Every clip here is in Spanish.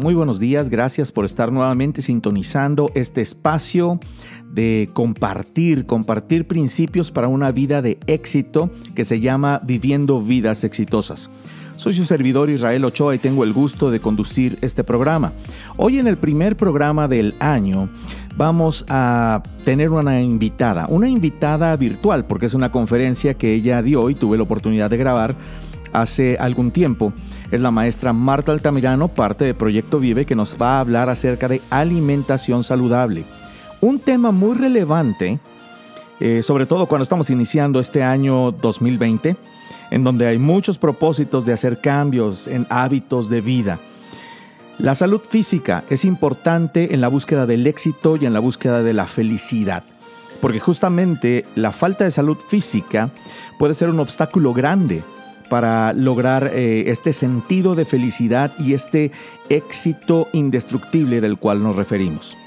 Muy buenos días, gracias por estar nuevamente sintonizando este espacio de compartir, compartir principios para una vida de éxito que se llama Viviendo Vidas Exitosas. Soy su servidor Israel Ochoa y tengo el gusto de conducir este programa. Hoy en el primer programa del año vamos a tener una invitada, una invitada virtual porque es una conferencia que ella dio y tuve la oportunidad de grabar hace algún tiempo es la maestra Marta Altamirano, parte de Proyecto Vive, que nos va a hablar acerca de alimentación saludable. Un tema muy relevante, eh, sobre todo cuando estamos iniciando este año 2020, en donde hay muchos propósitos de hacer cambios en hábitos de vida. La salud física es importante en la búsqueda del éxito y en la búsqueda de la felicidad, porque justamente la falta de salud física puede ser un obstáculo grande para lograr eh, este sentido de felicidad y este éxito indestructible del cual nos referimos.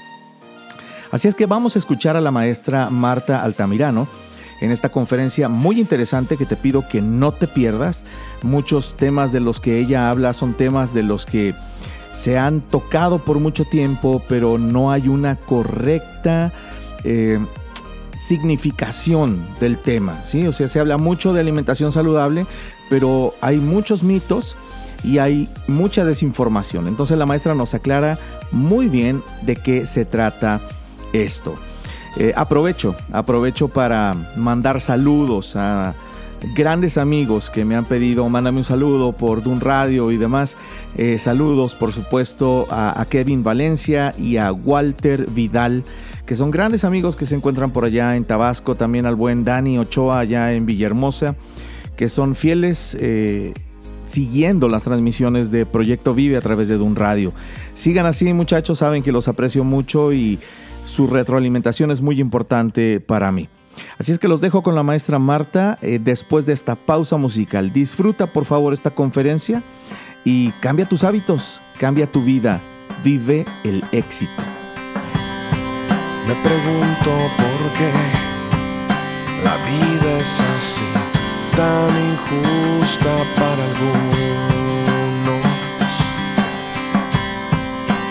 Así es que vamos a escuchar a la maestra Marta Altamirano en esta conferencia muy interesante que te pido que no te pierdas. Muchos temas de los que ella habla son temas de los que se han tocado por mucho tiempo, pero no hay una correcta eh, significación del tema. ¿sí? O sea, se habla mucho de alimentación saludable, pero hay muchos mitos y hay mucha desinformación. Entonces la maestra nos aclara muy bien de qué se trata esto. Eh, aprovecho, aprovecho para mandar saludos a grandes amigos que me han pedido, mándame un saludo por Dun Radio y demás. Eh, saludos, por supuesto, a, a, Kevin Valencia y a Walter Vidal, que son grandes amigos que se encuentran por allá en Tabasco, también al buen Dani Ochoa allá en Villahermosa que son fieles eh, siguiendo las transmisiones de Proyecto Vive a través de Dun Radio. Sigan así muchachos, saben que los aprecio mucho y su retroalimentación es muy importante para mí. Así es que los dejo con la maestra Marta eh, después de esta pausa musical. Disfruta por favor esta conferencia y cambia tus hábitos, cambia tu vida, vive el éxito. Me pregunto por qué la vida es así tan injusta para algunos.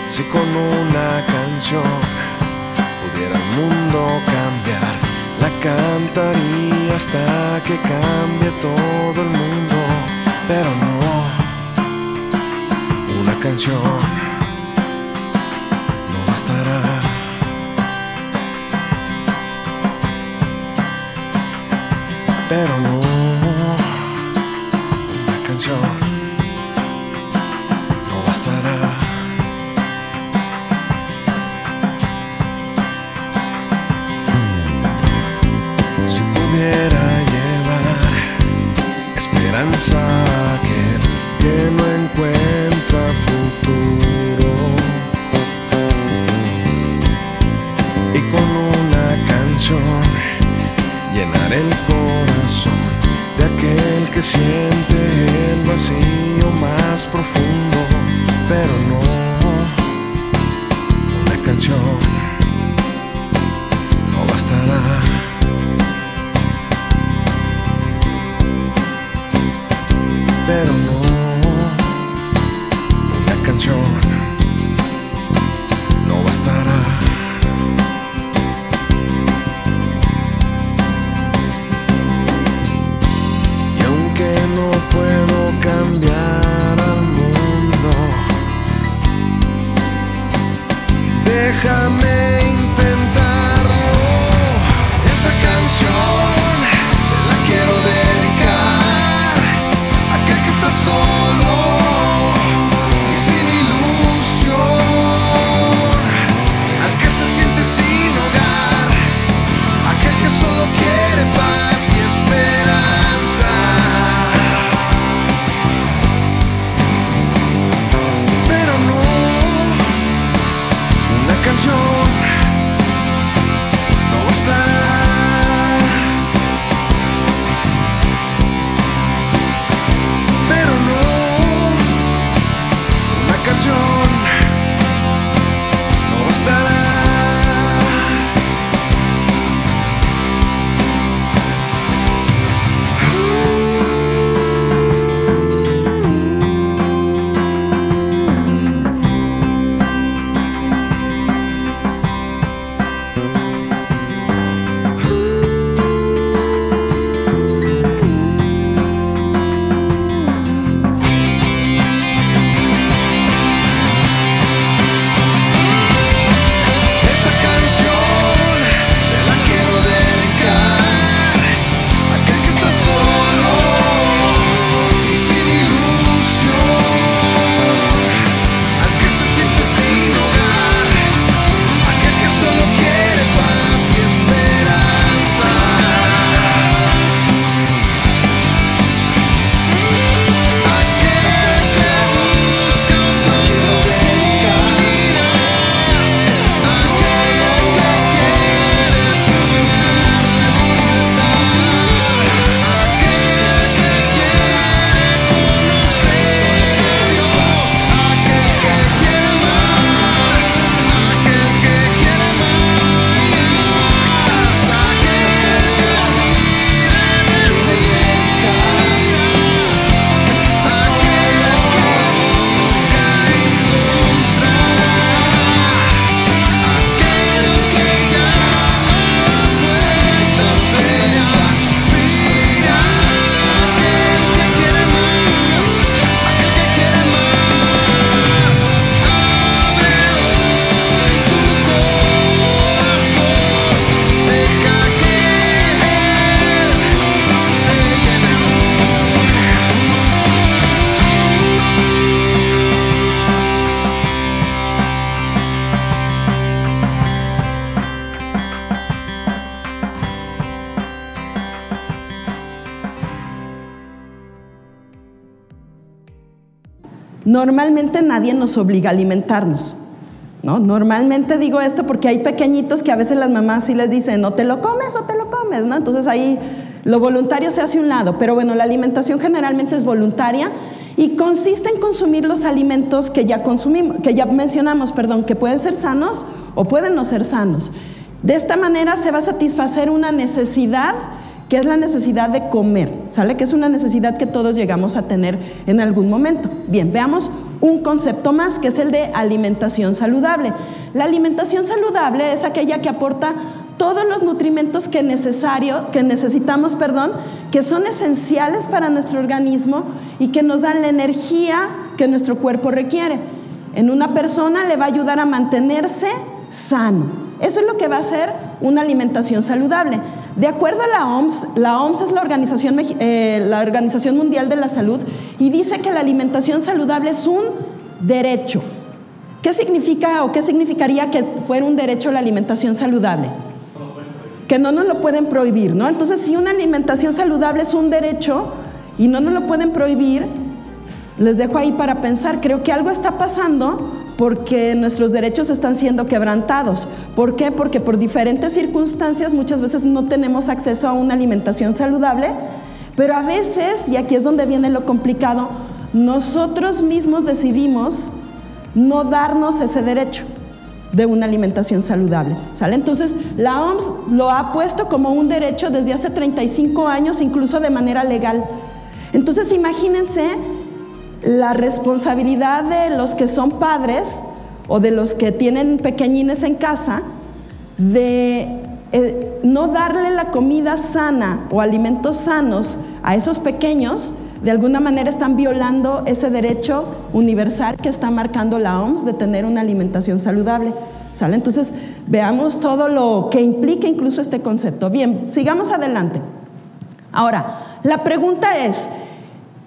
Si con una canción pudiera el mundo cambiar, la cantaría hasta que cambie todo el mundo. Pero no, una canción no bastará. Pero no Normalmente nadie nos obliga a alimentarnos. ¿no? Normalmente digo esto porque hay pequeñitos que a veces las mamás sí les dicen, no te lo comes o te lo comes, ¿no? Entonces ahí lo voluntario se hace un lado, pero bueno, la alimentación generalmente es voluntaria y consiste en consumir los alimentos que ya consumimos, que ya mencionamos, perdón, que pueden ser sanos o pueden no ser sanos. De esta manera se va a satisfacer una necesidad es la necesidad de comer, ¿sale? Que es una necesidad que todos llegamos a tener en algún momento. Bien, veamos un concepto más, que es el de alimentación saludable. La alimentación saludable es aquella que aporta todos los nutrimentos que, necesario, que necesitamos, perdón, que son esenciales para nuestro organismo y que nos dan la energía que nuestro cuerpo requiere. En una persona le va a ayudar a mantenerse sano. Eso es lo que va a ser una alimentación saludable. De acuerdo a la OMS, la OMS es la Organización, eh, la Organización Mundial de la Salud y dice que la alimentación saludable es un derecho. ¿Qué significa o qué significaría que fuera un derecho la alimentación saludable? Que no nos lo pueden prohibir, ¿no? Entonces, si una alimentación saludable es un derecho y no nos lo pueden prohibir, les dejo ahí para pensar, creo que algo está pasando porque nuestros derechos están siendo quebrantados. ¿Por qué? Porque por diferentes circunstancias muchas veces no tenemos acceso a una alimentación saludable, pero a veces, y aquí es donde viene lo complicado, nosotros mismos decidimos no darnos ese derecho de una alimentación saludable. ¿Sale? Entonces, la OMS lo ha puesto como un derecho desde hace 35 años, incluso de manera legal. Entonces, imagínense la responsabilidad de los que son padres o de los que tienen pequeñines en casa de eh, no darle la comida sana o alimentos sanos a esos pequeños, de alguna manera están violando ese derecho universal que está marcando la OMS de tener una alimentación saludable. ¿Sale? Entonces, veamos todo lo que implica incluso este concepto. Bien, sigamos adelante. Ahora, la pregunta es,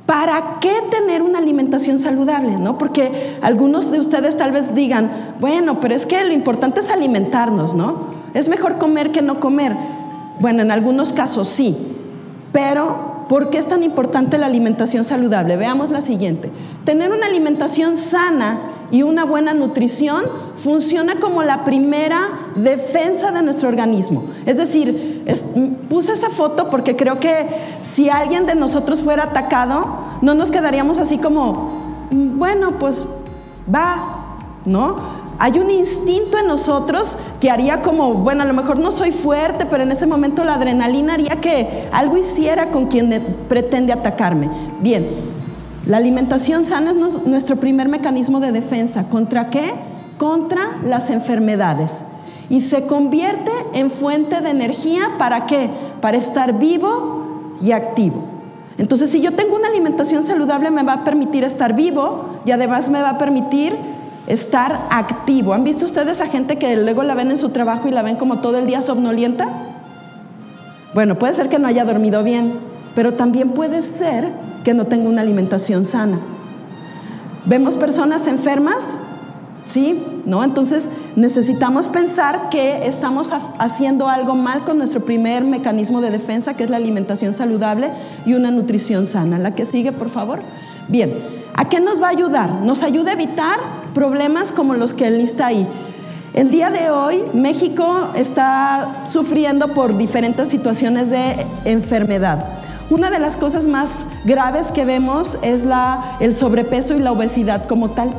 ¿Para qué tener una alimentación saludable? ¿no? Porque algunos de ustedes tal vez digan, bueno, pero es que lo importante es alimentarnos, ¿no? Es mejor comer que no comer. Bueno, en algunos casos sí, pero ¿por qué es tan importante la alimentación saludable? Veamos la siguiente. Tener una alimentación sana y una buena nutrición funciona como la primera defensa de nuestro organismo. Es decir, puse esa foto porque creo que si alguien de nosotros fuera atacado, no nos quedaríamos así como, mm, bueno, pues va, ¿no? Hay un instinto en nosotros que haría como, bueno, a lo mejor no soy fuerte, pero en ese momento la adrenalina haría que algo hiciera con quien pretende atacarme. Bien, la alimentación sana es nuestro primer mecanismo de defensa. ¿Contra qué? Contra las enfermedades. Y se convierte en fuente de energía para qué? Para estar vivo y activo. Entonces, si yo tengo una alimentación saludable, me va a permitir estar vivo y además me va a permitir estar activo. ¿Han visto ustedes a gente que luego la ven en su trabajo y la ven como todo el día somnolienta? Bueno, puede ser que no haya dormido bien, pero también puede ser que no tengo una alimentación sana. Vemos personas enfermas, ¿sí? ¿No? Entonces necesitamos pensar que estamos haciendo algo mal con nuestro primer mecanismo de defensa, que es la alimentación saludable y una nutrición sana. La que sigue, por favor. Bien, ¿a qué nos va a ayudar? Nos ayuda a evitar problemas como los que lista ahí. El día de hoy México está sufriendo por diferentes situaciones de enfermedad. Una de las cosas más graves que vemos es el sobrepeso y la obesidad como tal.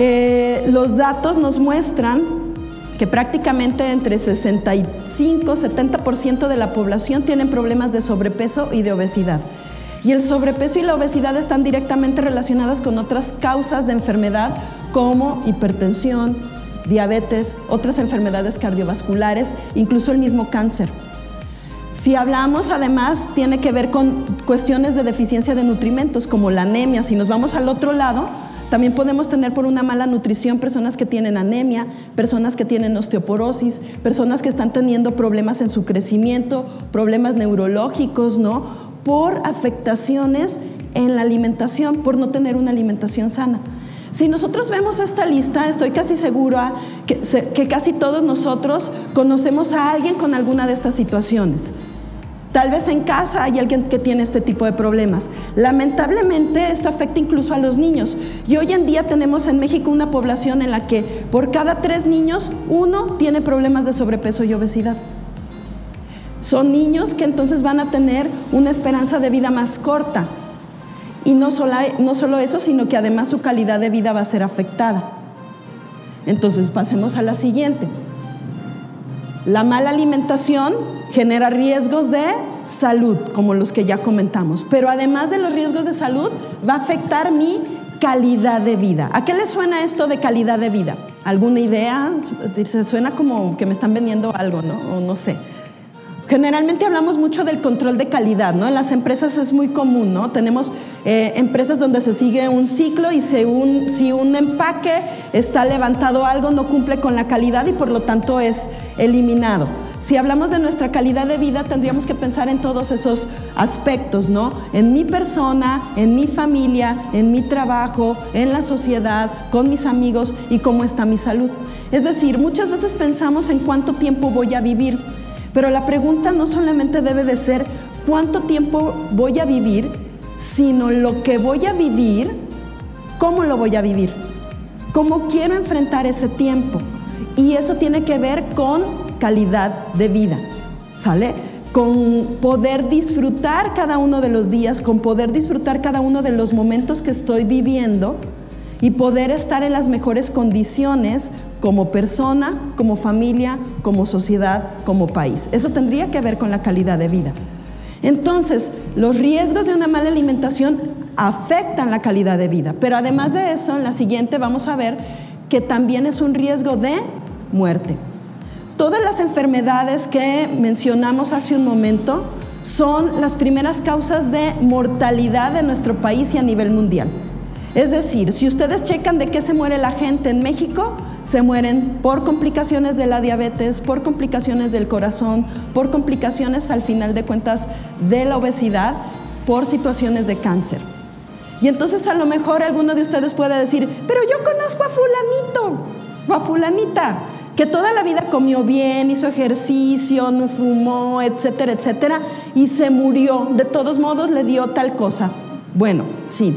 Eh, los datos nos muestran que prácticamente entre 65 y 70% de la población tienen problemas de sobrepeso y de obesidad. Y el sobrepeso y la obesidad están directamente relacionadas con otras causas de enfermedad como hipertensión, diabetes, otras enfermedades cardiovasculares, incluso el mismo cáncer. Si hablamos además, tiene que ver con cuestiones de deficiencia de nutrimentos como la anemia. Si nos vamos al otro lado, también podemos tener por una mala nutrición personas que tienen anemia, personas que tienen osteoporosis, personas que están teniendo problemas en su crecimiento, problemas neurológicos, ¿no? Por afectaciones en la alimentación, por no tener una alimentación sana. Si nosotros vemos esta lista, estoy casi segura que, casi todos nosotros conocemos a alguien con alguna de estas situaciones. Tal vez en casa hay alguien que tiene este tipo de problemas. Lamentablemente esto afecta incluso a los niños. Y hoy en día tenemos en México una población en la que por cada tres niños, uno tiene problemas de sobrepeso y obesidad. Son niños que entonces van a tener una esperanza de vida más corta. Y no solo, eso, sino que además su calidad de vida va a ser afectada. Entonces pasemos a la siguiente. La mala alimentación genera riesgos de salud, como los que ya comentamos, pero además de los riesgos de salud, va a afectar mi calidad de vida. ¿A qué le suena esto de calidad de vida? ¿Alguna idea? Se suena como que me están vendiendo algo, ¿no? O no sé. Generalmente hablamos mucho del control de calidad, ¿no? En las empresas es muy común, ¿no? Tenemos eh, empresas donde se sigue un ciclo y si un, si un empaque está levantado algo no cumple con la calidad y por lo tanto es eliminado. Si hablamos de nuestra calidad de vida, tendríamos que pensar en todos esos aspectos, ¿no? En mi persona, en mi familia, en mi trabajo, en la sociedad, con mis amigos y cómo está mi salud. Es decir, muchas veces pensamos en cuánto tiempo voy a vivir, pero la pregunta no solamente debe de ser cuánto tiempo voy a vivir, sino lo que voy a vivir, cómo lo voy a vivir, cómo quiero enfrentar ese tiempo. Y eso tiene que ver con calidad de vida, ¿sale? Con poder disfrutar cada uno de los días, con poder disfrutar cada uno de los momentos que estoy viviendo y poder estar en las mejores condiciones como persona, como familia, como sociedad, como país. Eso tendría que ver con la calidad de vida. Entonces, los riesgos de una mala alimentación afectan la calidad de vida, pero además de eso, en la siguiente vamos a ver que también es un riesgo de muerte. Todas las enfermedades que mencionamos hace un momento son las primeras causas de mortalidad en nuestro país y a nivel mundial. Es decir, si ustedes checan de qué se muere la gente en México, se mueren por complicaciones de la diabetes, por complicaciones del corazón, por complicaciones al final de cuentas de la obesidad, por situaciones de cáncer. Y entonces a lo mejor alguno de ustedes puede decir, pero yo conozco a fulanito a fulanita, que toda la vida comió bien, hizo ejercicio, no fumó, etcétera, etcétera, y se murió. De todos modos le dio tal cosa. Bueno, sí.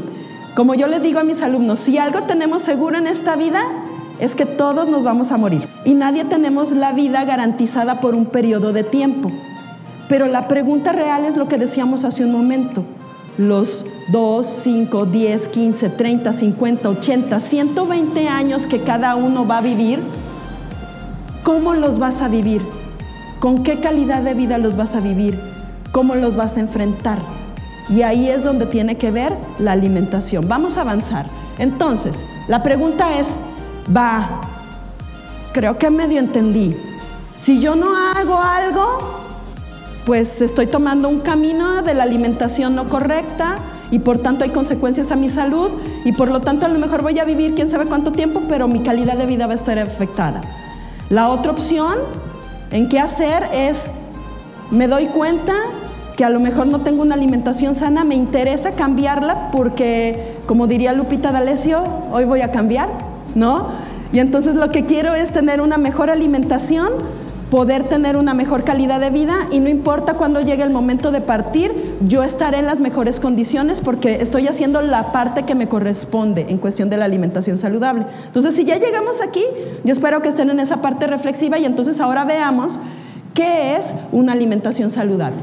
Como yo le digo a mis alumnos, si algo tenemos seguro en esta vida es que todos nos vamos a morir y nadie tenemos la vida garantizada por un periodo de tiempo. Pero la pregunta real es lo que decíamos hace un momento. Los 2, 5, 10, 15, 30, 50, 80, 120 años que cada uno va a vivir, ¿cómo los vas a vivir? ¿Con qué calidad de vida los vas a vivir? ¿Cómo los vas a enfrentar? Y ahí es donde tiene que ver la alimentación. Vamos a avanzar. Entonces, la pregunta es, va, creo que medio entendí. Si yo no hago algo, pues estoy tomando un camino de la alimentación no correcta y por tanto hay consecuencias a mi salud y por lo tanto a lo mejor voy a vivir quién sabe cuánto tiempo, pero mi calidad de vida va a estar afectada. La otra opción en qué hacer es, me doy cuenta que a lo mejor no tengo una alimentación sana, me interesa cambiarla porque, como diría Lupita D'Alessio, hoy voy a cambiar ¿no? Y entonces lo que quiero es tener una mejor alimentación, poder tener una mejor calidad de vida y no importa cuando llegue el momento de partir, yo estaré en las mejores condiciones porque estoy haciendo la parte que me corresponde en cuestión de la alimentación saludable. Entonces, si ya llegamos aquí, yo espero que estén en esa parte reflexiva y entonces ahora veamos qué es una alimentación saludable.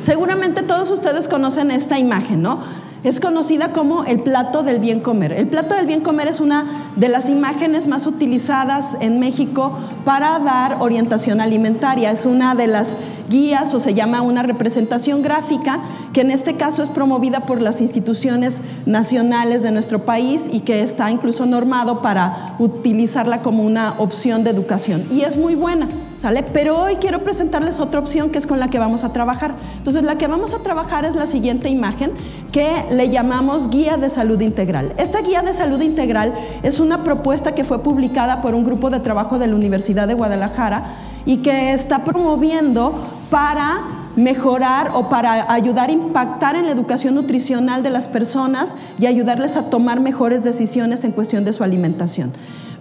Seguramente todos ustedes conocen esta imagen, ¿no? Es conocida como el plato del bien comer. El plato del bien comer es una de las imágenes más utilizadas en México para dar orientación alimentaria. Es una de las guías o se llama una representación gráfica que en este caso es promovida por las instituciones nacionales de nuestro país y que está incluso normado para utilizarla como una opción de educación. Y es muy buena, ¿sale? Pero hoy quiero presentarles otra opción que es con la que vamos a trabajar. Entonces la que vamos a trabajar es la siguiente imagen que le llamamos Guía de Salud Integral. Esta Guía de Salud Integral es una propuesta que fue publicada por un grupo de trabajo de la Universidad de Guadalajara y que está promoviendo para mejorar o para ayudar a impactar en la educación nutricional de las personas y ayudarles a tomar mejores decisiones en cuestión de su alimentación.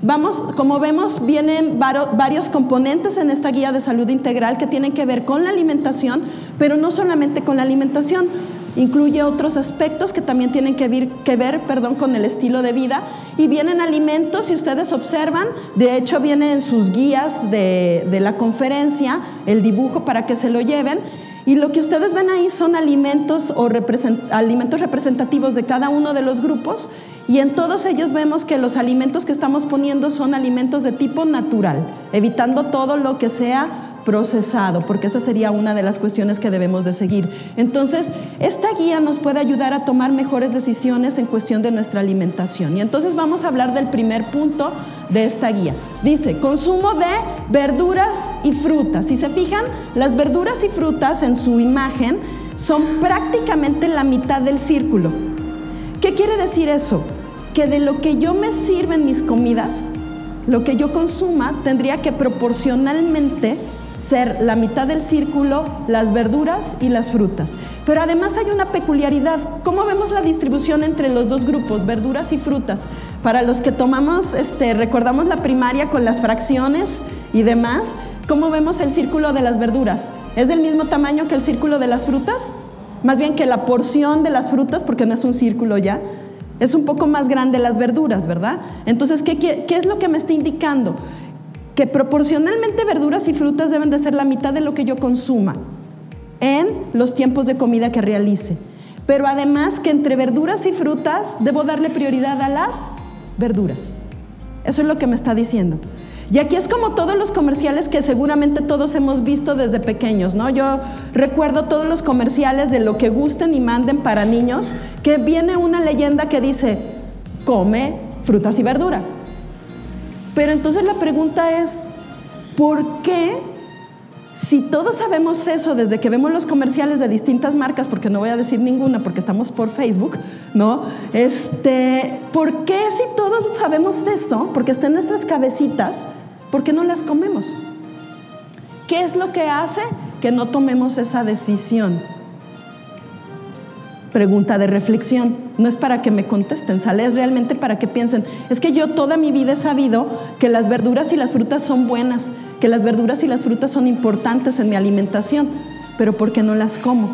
Vamos, como vemos, vienen varios componentes en esta guía de salud integral que tienen que ver con la alimentación, Pero no solamente con la alimentación, incluye otros aspectos que también tienen que ver, que ver perdón, con el estilo de vida. Y vienen alimentos, si ustedes observan, de hecho viene en sus guías de, de la conferencia el dibujo para que se lo lleven. Y lo que ustedes ven ahí son alimentos o alimentos representativos de cada uno de los grupos y en todos ellos vemos que los alimentos que estamos poniendo son alimentos de tipo natural, evitando todo lo que sea procesado, porque esa sería una de las cuestiones que debemos de seguir. Entonces, esta guía nos puede ayudar a tomar mejores decisiones en cuestión de nuestra alimentación. Y entonces vamos a hablar del primer punto de esta guía. Dice, consumo de verduras y frutas. Si se fijan, las verduras y frutas en su imagen son prácticamente la mitad del círculo. ¿Qué quiere decir eso? Que de lo que yo me sirven mis comidas, lo que yo consuma tendría que proporcionalmente ser la mitad del círculo las verduras y las frutas. Pero además hay una peculiaridad. ¿Cómo vemos la distribución entre los dos grupos, verduras y frutas? Para los que tomamos, este, recordamos la primaria con las fracciones y demás, ¿cómo vemos el círculo de las verduras? ¿Es del mismo tamaño que el círculo de las frutas? Más bien que la porción de las frutas, porque no es un círculo ya, es un poco más grande las verduras, ¿verdad? Entonces, ¿qué, es lo que me está indicando? que proporcionalmente verduras y frutas deben de ser la mitad de lo que yo consuma en los tiempos de comida que realice. Pero además que entre verduras y frutas debo darle prioridad a las verduras. Eso es lo que me está diciendo. Y aquí es como todos los comerciales que seguramente todos hemos visto desde pequeños, ¿no? Yo recuerdo todos los comerciales de lo que gusten y manden para niños, que viene una leyenda que dice, come frutas y verduras. Pero entonces la pregunta es, ¿por qué si todos sabemos eso desde que vemos los comerciales de distintas marcas, porque no voy a decir ninguna porque estamos por Facebook, ¿no? Este, ¿por qué si todos sabemos eso, porque está en nuestras cabecitas, por qué no las comemos? ¿Qué es lo que hace que no tomemos esa decisión? Pregunta de reflexión. No es para que me contesten, sale es realmente para que piensen. Es que yo toda mi vida he sabido que las verduras y las frutas son buenas, que las verduras y las frutas son importantes en mi alimentación, pero ¿por qué no las como?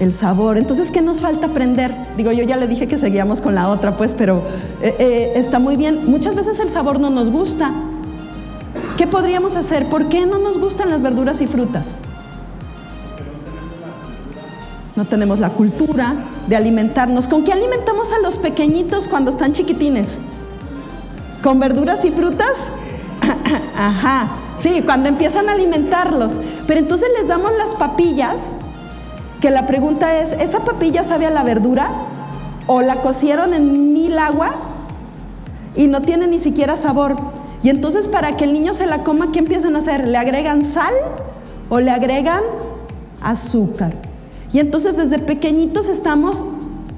El sabor. Entonces, ¿qué nos falta aprender? Digo, yo ya le dije que seguíamos con la otra, pues, pero eh, eh, está muy bien. Muchas veces el sabor no nos gusta. ¿Qué podríamos hacer? ¿Por qué no nos gustan las verduras y frutas? No tenemos la cultura de alimentarnos. ¿Con qué alimentamos a los pequeñitos cuando están chiquitines? ¿Con verduras y frutas? Ajá, sí, cuando empiezan a alimentarlos. Pero entonces les damos las papillas, que la pregunta es, ¿esa papilla sabe a la verdura? ¿O la cocieron en mil agua y no tiene ni siquiera sabor? Y entonces para que el niño se la coma, ¿qué empiezan a hacer? ¿Le agregan sal o le agregan azúcar? Y entonces desde pequeñitos estamos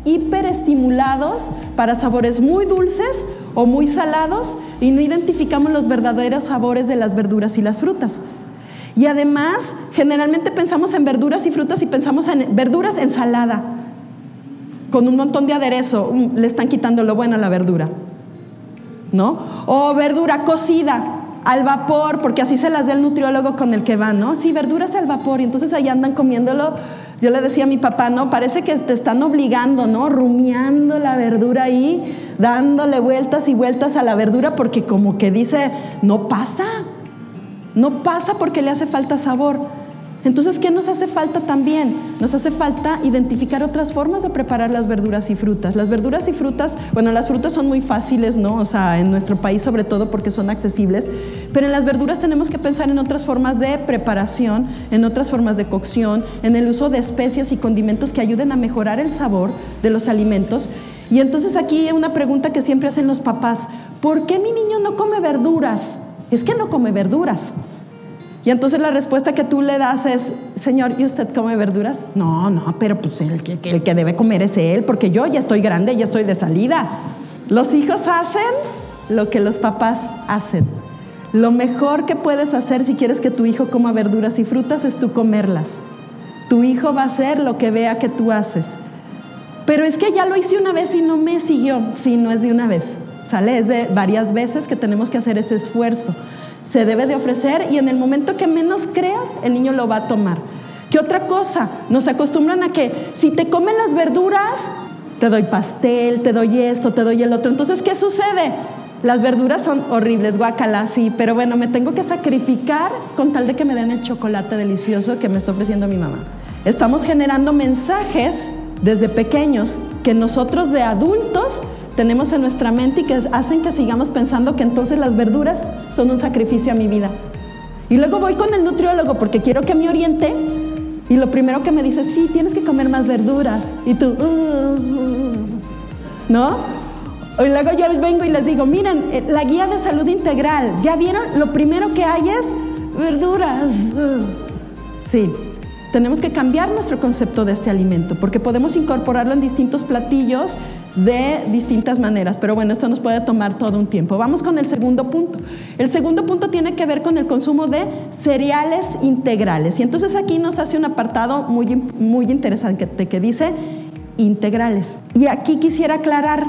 hiperestimulados para sabores muy dulces o muy salados y no identificamos los verdaderos sabores de las verduras y las frutas. Y además, generalmente pensamos en verduras y frutas y pensamos en verduras ensalada, con un montón de aderezo, le están quitando lo bueno a la verdura, ¿no? O verdura cocida, al vapor, porque así se las da el nutriólogo con el que van, ¿no? Sí, verduras al vapor, y entonces ahí andan comiéndolo yo le decía a mi papá, no, parece que te están obligando, ¿no? Rumiando la verdura ahí, dándole vueltas y vueltas a la verdura porque como que dice, no pasa, no pasa porque le hace falta sabor. Entonces, ¿qué nos hace falta también? Nos hace falta identificar otras formas de preparar las verduras y frutas. Las verduras y frutas, bueno, las frutas son muy fáciles, ¿no? O sea, en nuestro país sobre todo porque son accesibles, pero en las verduras tenemos que pensar en otras formas de preparación, en otras formas de cocción, en el uso de especias y condimentos que ayuden a mejorar el sabor de los alimentos. Y entonces aquí una pregunta que siempre hacen los papás, ¿por qué mi niño no come verduras? Es que no come verduras. Y entonces la respuesta que tú le das es, Señor, ¿y usted come verduras? No, no, pero pues el que, el que debe comer es Él, porque yo ya estoy grande, ya estoy de salida. Los hijos hacen lo que los papás hacen. Lo mejor que puedes hacer si quieres que tu hijo coma verduras y frutas es tú comerlas. Tu hijo va a hacer lo que vea que tú haces. Pero es que ya lo hice una vez y no me siguió. Sí, no es de una vez. Sale, es de varias veces que tenemos que hacer ese esfuerzo. Se debe de ofrecer y en el momento que menos creas, el niño lo va a tomar. ¿Qué otra cosa? Nos acostumbran a que si te comen las verduras, te doy pastel, te doy esto, te doy el otro. Entonces, ¿qué sucede? Las verduras son horribles, guacala, sí, pero bueno, me tengo que sacrificar con tal de que me den el chocolate delicioso que me está ofreciendo mi mamá. Estamos generando mensajes desde pequeños que nosotros de adultos tenemos en nuestra mente y que hacen que sigamos pensando que entonces las verduras son un sacrificio a mi vida. Y luego voy con el nutriólogo porque quiero que me oriente y lo primero que me dice, sí, tienes que comer más verduras. Y tú, uh, uh, uh". ¿no? Y luego yo vengo y les digo, miren, eh, la guía de salud integral, ¿ya vieron? Lo primero que hay es verduras. Sí, tenemos que cambiar nuestro concepto de este alimento porque podemos incorporarlo en distintos platillos de distintas maneras. Pero bueno, esto nos puede tomar todo un tiempo. Vamos con el segundo punto. El segundo punto tiene que ver con el consumo de cereales integrales. Y entonces aquí nos hace un apartado muy, muy interesante que dice integrales. Y aquí quisiera aclarar,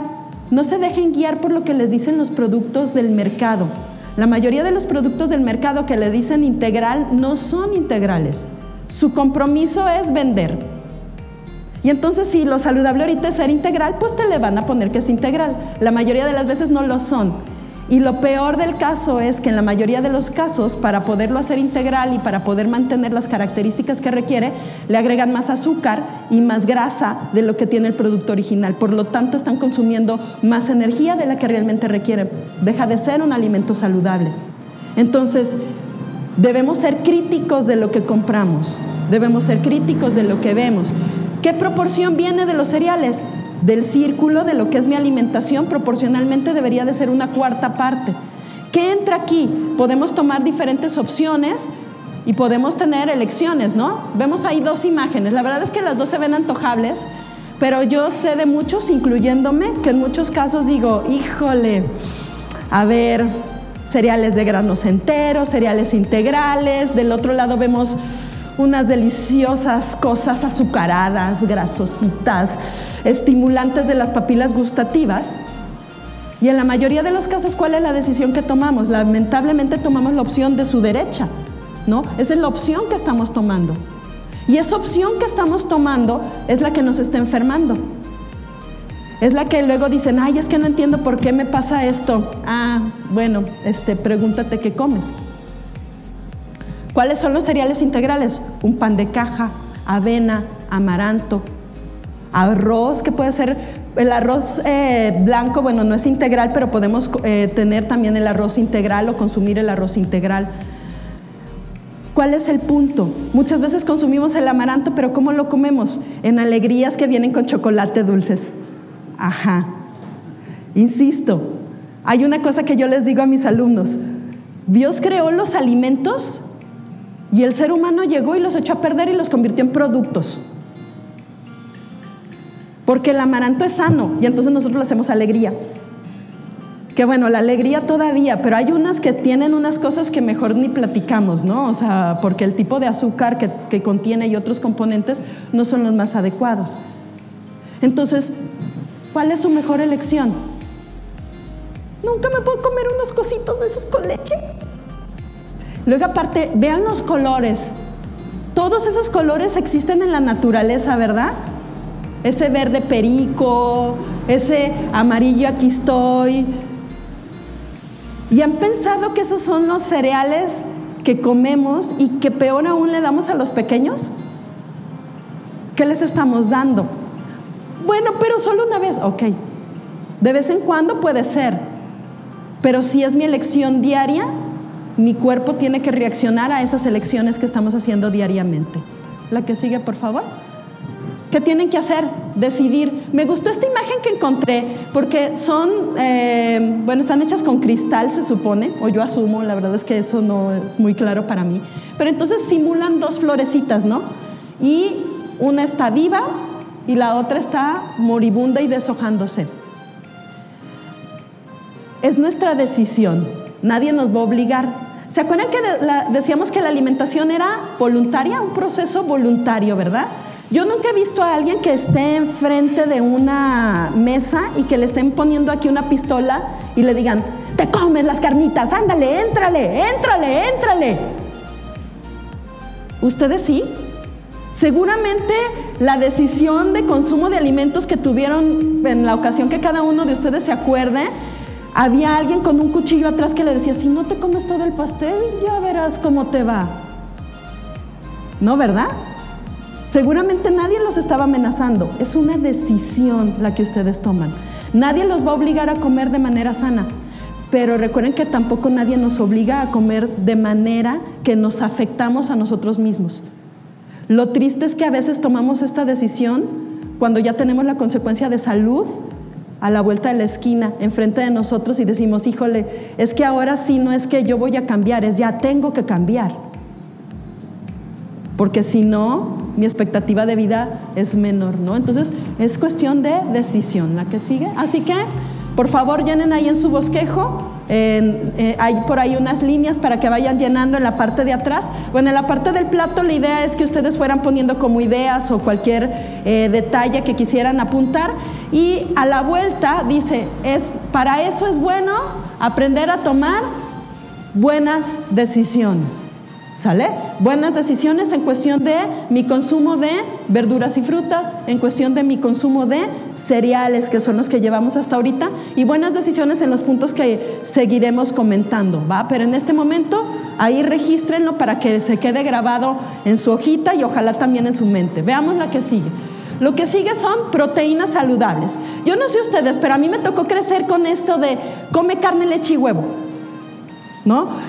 no se dejen guiar por lo que les dicen los productos del mercado. La mayoría de los productos del mercado que le dicen integral no son integrales. Su compromiso es vender. Y entonces si lo saludable ahorita es ser integral, pues te le van a poner que es integral. La mayoría de las veces no lo son. Y lo peor del caso es que en la mayoría de los casos, para poderlo hacer integral y para poder mantener las características que requiere, le agregan más azúcar y más grasa de lo que tiene el producto original. Por lo tanto, están consumiendo más energía de la que realmente requiere. Deja de ser un alimento saludable. Entonces, debemos ser críticos de lo que compramos. Debemos ser críticos de lo que vemos. ¿Qué proporción viene de los cereales? Del círculo de lo que es mi alimentación, proporcionalmente debería de ser una cuarta parte. ¿Qué entra aquí? Podemos tomar diferentes opciones y podemos tener elecciones, ¿no? Vemos ahí dos imágenes. La verdad es que las dos se ven antojables, pero yo sé de muchos, incluyéndome, que en muchos casos digo, híjole, a ver, cereales de granos enteros, cereales integrales, del otro lado vemos unas deliciosas cosas azucaradas, grasositas, estimulantes de las papilas gustativas. Y en la mayoría de los casos, ¿cuál es la decisión que tomamos? Lamentablemente tomamos la opción de su derecha, ¿no? Esa es la opción que estamos tomando. Y esa opción que estamos tomando es la que nos está enfermando. Es la que luego dicen, ay, es que no entiendo por qué me pasa esto. Ah, bueno, este, pregúntate qué comes. ¿Cuáles son los cereales integrales? Un pan de caja, avena, amaranto, arroz, que puede ser el arroz eh, blanco, bueno, no es integral, pero podemos eh, tener también el arroz integral o consumir el arroz integral. ¿Cuál es el punto? Muchas veces consumimos el amaranto, pero ¿cómo lo comemos? En alegrías que vienen con chocolate dulces. Ajá. Insisto, hay una cosa que yo les digo a mis alumnos. Dios creó los alimentos y el ser humano llegó y los echó a perder y los convirtió en productos. Porque el amaranto es sano y entonces nosotros le hacemos alegría. Que bueno, la alegría todavía, pero hay unas que tienen unas cosas que mejor ni platicamos, ¿no? O sea, porque el tipo de azúcar que, que contiene y otros componentes no son los más adecuados. Entonces, ¿cuál es su mejor elección? Nunca me puedo comer unos cositos de esos con leche. Luego aparte, vean los colores. Todos esos colores existen en la naturaleza, ¿verdad? Ese verde perico, ese amarillo aquí estoy. ¿Y han pensado que esos son los cereales que comemos y que peor aún le damos a los pequeños? ¿Qué les estamos dando? Bueno, pero solo una vez, ok. De vez en cuando puede ser, pero si es mi elección diaria, mi cuerpo tiene que reaccionar a esas elecciones que estamos haciendo diariamente. La que sigue, por favor. ¿Qué tienen que hacer? Decidir. Me gustó esta imagen que encontré porque son, eh, bueno, están hechas con cristal, se supone, o yo asumo, la verdad es que eso no es muy claro para mí. Pero entonces simulan dos florecitas, ¿no? Y una está viva y la otra está moribunda y deshojándose. Es nuestra decisión. Nadie nos va a obligar. ¿Se acuerdan que decíamos que la alimentación era voluntaria, un proceso voluntario, verdad? Yo nunca he visto a alguien que esté enfrente de una mesa y que le estén poniendo aquí una pistola y le digan, te comes las carnitas, ándale, éntrale, éntrale, éntrale. ¿Ustedes sí? Seguramente la decisión de consumo de alimentos que tuvieron en la ocasión que cada uno de ustedes se acuerde, había alguien con un cuchillo atrás que le decía, si no te comes todo el pastel, ya verás cómo te va. ¿No, verdad? Seguramente nadie los estaba amenazando, es una decisión la que ustedes toman. Nadie los va a obligar a comer de manera sana, pero recuerden que tampoco nadie nos obliga a comer de manera que nos afectamos a nosotros mismos. Lo triste es que a veces tomamos esta decisión cuando ya tenemos la consecuencia de salud a la vuelta de la esquina, enfrente de nosotros y decimos, híjole, es que ahora sí no es que yo voy a cambiar, es ya tengo que cambiar. Porque si no, mi expectativa de vida es menor, ¿no? Entonces es cuestión de decisión la que sigue. Así que, por favor, llenen ahí en su bosquejo. Eh, hay por ahí unas líneas para que vayan llenando en la parte de atrás. Bueno, en la parte del plato la idea es que ustedes fueran poniendo como ideas o cualquier eh, detalle que quisieran apuntar. Y a la vuelta dice, es, para eso es bueno aprender a tomar buenas decisiones. ¿Sale? Buenas decisiones en cuestión de mi consumo de verduras y frutas, en cuestión de mi consumo de cereales, que son los que llevamos hasta ahorita, y buenas decisiones en los puntos que seguiremos comentando, ¿va? Pero en este momento, ahí regístrenlo para que se quede grabado en su hojita y ojalá también en su mente. Veamos la que sigue. Lo que sigue son proteínas saludables. Yo no sé ustedes, pero a mí me tocó crecer con esto de come carne, leche y huevo.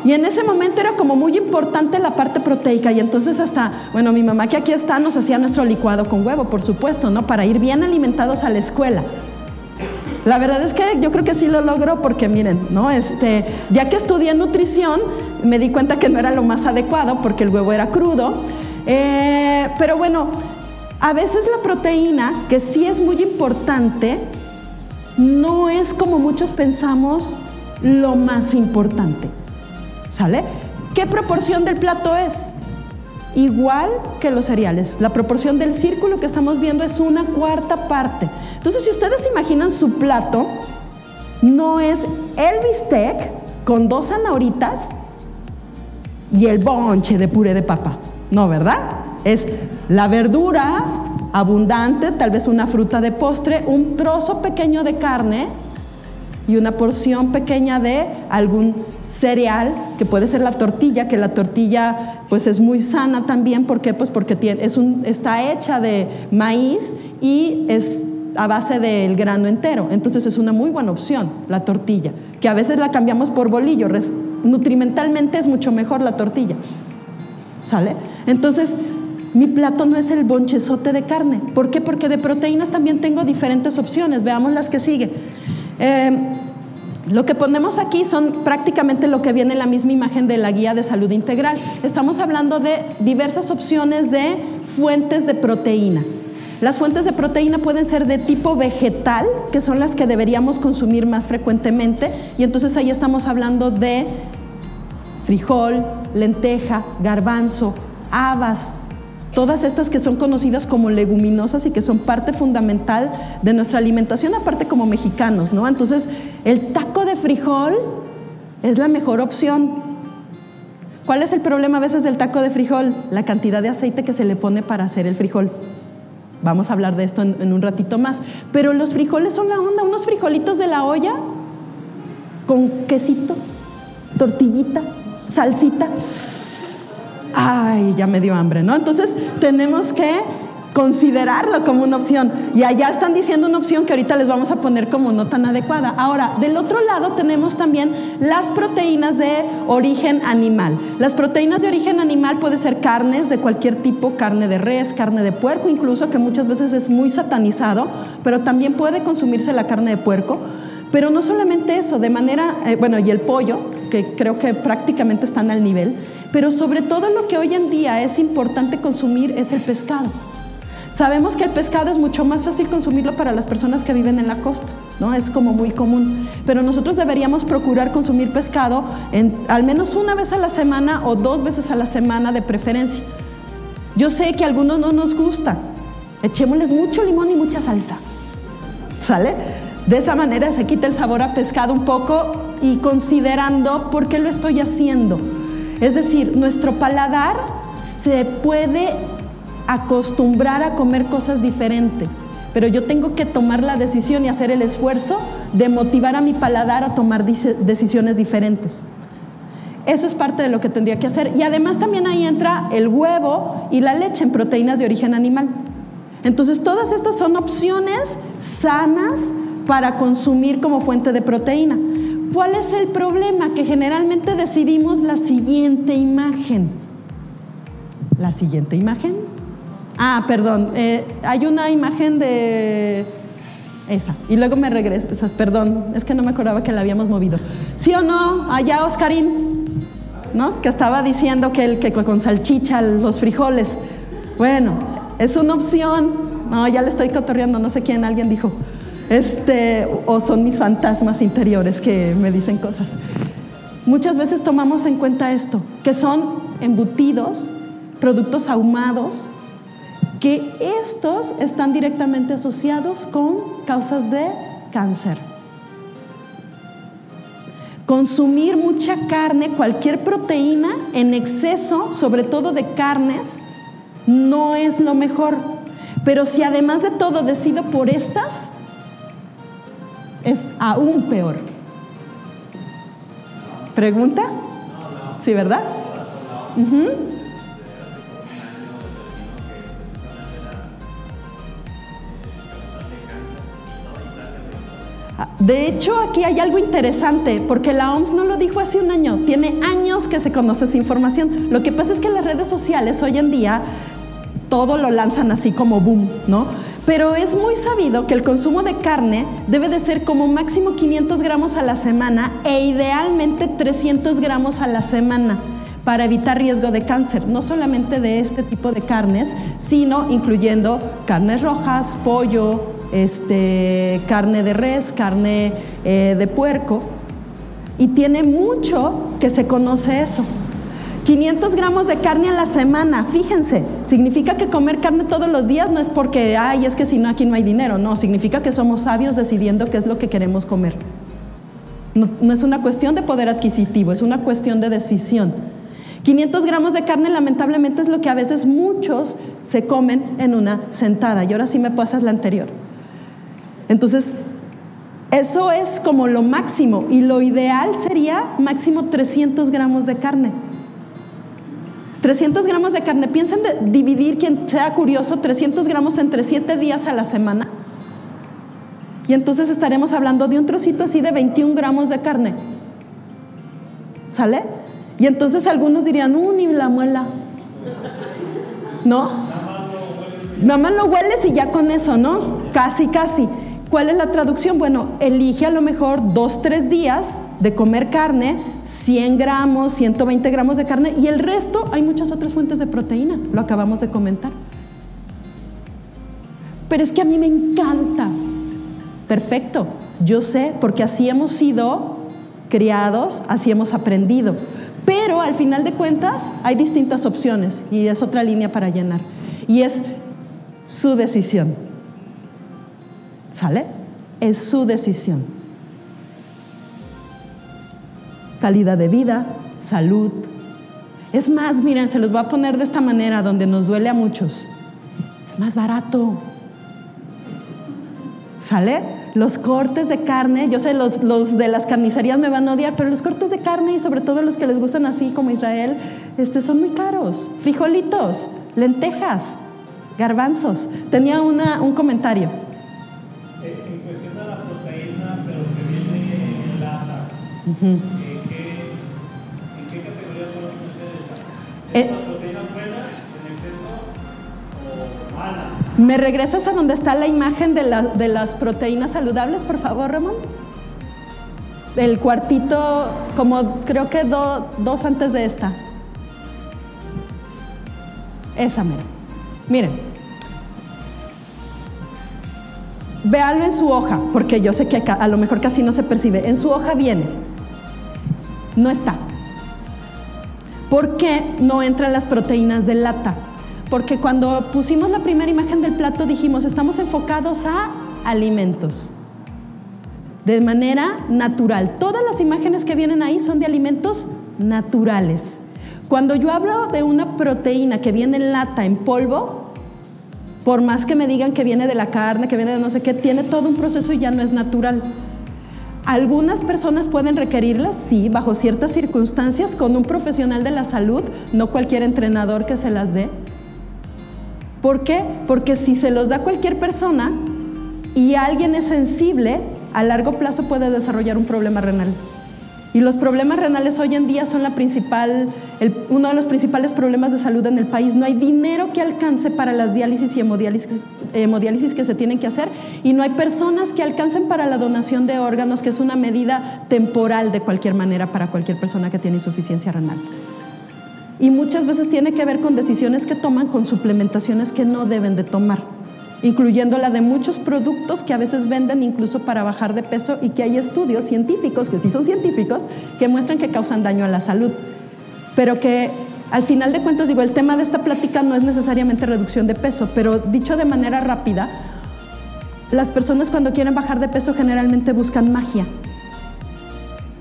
Y en ese momento era como muy importante la parte proteica y entonces hasta, bueno, mi mamá que aquí está nos hacía nuestro licuado con huevo, por supuesto, ¿no? Para ir bien alimentados a la escuela. La verdad es que yo creo que sí lo logró porque miren, ¿no? Este, ya que estudié nutrición, me di cuenta que no era lo más adecuado porque el huevo era crudo. Eh, pero bueno, a veces la proteína, que sí es muy importante, no es como muchos pensamos lo más importante. ¿Sale? ¿Qué proporción del plato es? Igual que los cereales. La proporción del círculo que estamos viendo es una cuarta parte. Entonces, si ustedes imaginan su plato, no es el bistec con dos zanahoritas y el bonche de puré de papa. No, ¿verdad? Es la verdura abundante, tal vez una fruta de postre, un trozo pequeño de carne y una porción pequeña de algún cereal, que puede ser la tortilla, que la tortilla pues es muy sana también, ¿por qué? Pues porque es un, está hecha de maíz y es a base del grano entero, entonces es una muy buena opción la tortilla, que a veces la cambiamos por bolillo, nutrimentalmente es mucho mejor la tortilla, ¿sale? Entonces, mi plato no es el bonchezote de carne. ¿Por qué? Porque de proteínas también tengo diferentes opciones. Veamos las que siguen. Eh, lo que ponemos aquí son prácticamente lo que viene en la misma imagen de la guía de salud integral. Estamos hablando de diversas opciones de fuentes de proteína. Las fuentes de proteína pueden ser de tipo vegetal, que son las que deberíamos consumir más frecuentemente, y entonces ahí estamos hablando de frijol, lenteja, garbanzo, habas, todas estas que son conocidas como leguminosas y que son parte fundamental de nuestra alimentación, aparte como mexicanos, ¿no? Entonces, el taco de frijol es la mejor opción. ¿Cuál es el problema a veces del taco de frijol? La cantidad de aceite que se le pone para hacer el frijol. Vamos a hablar de esto en, un ratito más. Pero los frijoles son la onda, unos frijolitos de la olla con quesito, tortillita, salsita ay, ya me dio hambre, ¿no? Entonces tenemos que considerarlo como una opción. Y allá están diciendo una opción que ahorita les vamos a poner como no tan adecuada. Ahora, del otro lado tenemos también las proteínas de origen animal. Las proteínas de origen animal pueden ser carnes de cualquier tipo, carne de res, carne de puerco, incluso que muchas veces es muy satanizado, pero también puede consumirse la carne de puerco. Pero no solamente eso, de manera, eh, bueno, y el pollo, que creo que prácticamente están al nivel, pero sobre todo lo que hoy en día es importante consumir es el pescado. Sabemos que el pescado es mucho más fácil consumirlo para las personas que viven en la costa, ¿no? Es como muy común. Pero nosotros deberíamos procurar consumir pescado al menos una vez a la semana o dos veces a la semana de preferencia. Yo sé que a algunos no nos gusta, Echémosles mucho limón y mucha salsa. ¿Sale? De esa manera se quita el sabor a pescado un poco y considerando por qué lo estoy haciendo. Es decir, nuestro paladar se puede acostumbrar a comer cosas diferentes, pero yo tengo que tomar la decisión y hacer el esfuerzo de motivar a mi paladar a tomar decisiones diferentes. Eso es parte de lo que tendría que hacer. Y además también ahí entra el huevo y la leche en proteínas de origen animal. Entonces todas estas son opciones sanas para consumir como fuente de proteína. ¿Cuál es el problema? Que generalmente decidimos la siguiente imagen. La siguiente imagen. Ah, perdón, eh, hay una imagen de esa. Y luego me regresas, perdón, es que no me acordaba que la habíamos movido. ¿Sí o no? Allá Oscarín, ¿no? Que estaba diciendo que, el, que con salchicha, los frijoles. Bueno, es una opción. No, ya le estoy cotorreando, no sé quién, alguien dijo. Este, o son mis fantasmas interiores que me dicen cosas. Muchas veces tomamos en cuenta esto, que son embutidos, productos ahumados, que estos están directamente asociados con causas de cáncer. Consumir mucha carne, cualquier proteína en exceso, sobre todo de carnes, no es lo mejor. Pero si además de todo decido por estas, es aún peor. ¿Pregunta? Sí, ¿verdad? De hecho, aquí hay algo interesante, porque la OMS no lo dijo hace un año, tiene años que se conoce esa información. Lo que pasa es que las redes sociales hoy en día todo lo lanzan así como boom, ¿no? Pero es muy sabido que el consumo de carne debe de ser como máximo 500 gramos a la semana e idealmente 300 gramos a la semana para evitar riesgo de cáncer, no solamente de este tipo de carnes, sino incluyendo carnes rojas, pollo, este, carne de res, carne eh, de puerco, y tiene mucho que se conoce eso. 500 gramos de carne a la semana, fíjense, significa que comer carne todos los días no es porque, ay, es que si no aquí no hay dinero, no, significa que somos sabios decidiendo qué es lo que queremos comer. no es una cuestión de poder adquisitivo, es una cuestión de decisión. 500 gramos de carne lamentablemente es lo que a veces muchos se comen en una sentada. Y ahora sí me pasas la anterior. Entonces, eso es como lo máximo y lo ideal sería máximo 300 gramos de carne. 300 gramos de carne, piensen de dividir, quien sea curioso, 300 gramos entre 7 días a la semana. Y entonces estaremos hablando de un trocito así de 21 gramos de carne. ¿Sale? Y entonces algunos dirían, uh, ni la muela. ¿No? Nada más lo hueles y ya con eso, ¿no? Casi, casi. ¿Cuál es la traducción? Bueno, elige a lo mejor dos, tres días de comer carne, 100 gramos, 120 gramos de carne y el resto hay muchas otras fuentes de proteína, lo acabamos de comentar. Pero es que a mí me encanta. Perfecto, yo sé, porque así hemos sido criados, así hemos aprendido. Pero al final de cuentas hay distintas opciones y es otra línea para llenar. Y es su decisión. ¿Sale? Es su decisión. Calidad de vida, salud. Es más, miren, se los voy a poner de esta manera donde nos duele a muchos. Es más barato. ¿Sale? Los cortes de carne, yo sé, los, los, de las carnicerías me van a odiar, pero los cortes de carne y sobre todo los que les gustan así como Israel, este, son muy caros. Frijolitos, lentejas, garbanzos. Tenía una, un comentario. ¿En qué, categoría eh, o malas? ¿Me regresas a donde está la imagen de, las proteínas saludables, por favor, Ramón? El cuartito, como creo que dos antes de esta. Esa, mira. Miren. Véanlo en su hoja, porque yo sé que a lo mejor casi no se percibe. En su hoja viene no está. ¿Por qué no entran las proteínas de lata? porque cuando pusimos la primera imagen del plato dijimos, estamos enfocados a alimentos, de manera natural. Todas las imágenes que vienen ahí son de alimentos naturales. Cuando yo hablo de una proteína que viene en lata, en polvo, por más que me digan que viene de la carne, que viene de no sé qué, tiene todo un proceso y ya no es natural. Algunas personas pueden requerirlas, sí, bajo ciertas circunstancias, con un profesional de la salud, no cualquier entrenador que se las dé. ¿Por qué? Porque si se los da cualquier persona y alguien es sensible, a largo plazo puede desarrollar un problema renal. Y los problemas renales hoy en día son la principal, uno de los principales problemas de salud en el país. No hay dinero que alcance para las diálisis y hemodiálisis, hemodiálisis que se tienen que hacer y no hay personas que alcancen para la donación de órganos, que es una medida temporal de cualquier manera para cualquier persona que tiene insuficiencia renal. Y muchas veces tiene que ver con decisiones que toman con suplementaciones que no deben de tomar incluyendo la de muchos productos que a veces venden incluso para bajar de peso y que hay estudios científicos, que sí son científicos, que muestran que causan daño a la salud. Pero que al final de cuentas, digo, el tema de esta plática no es necesariamente reducción de peso, pero dicho de manera rápida, las personas cuando quieren bajar de peso generalmente buscan magia.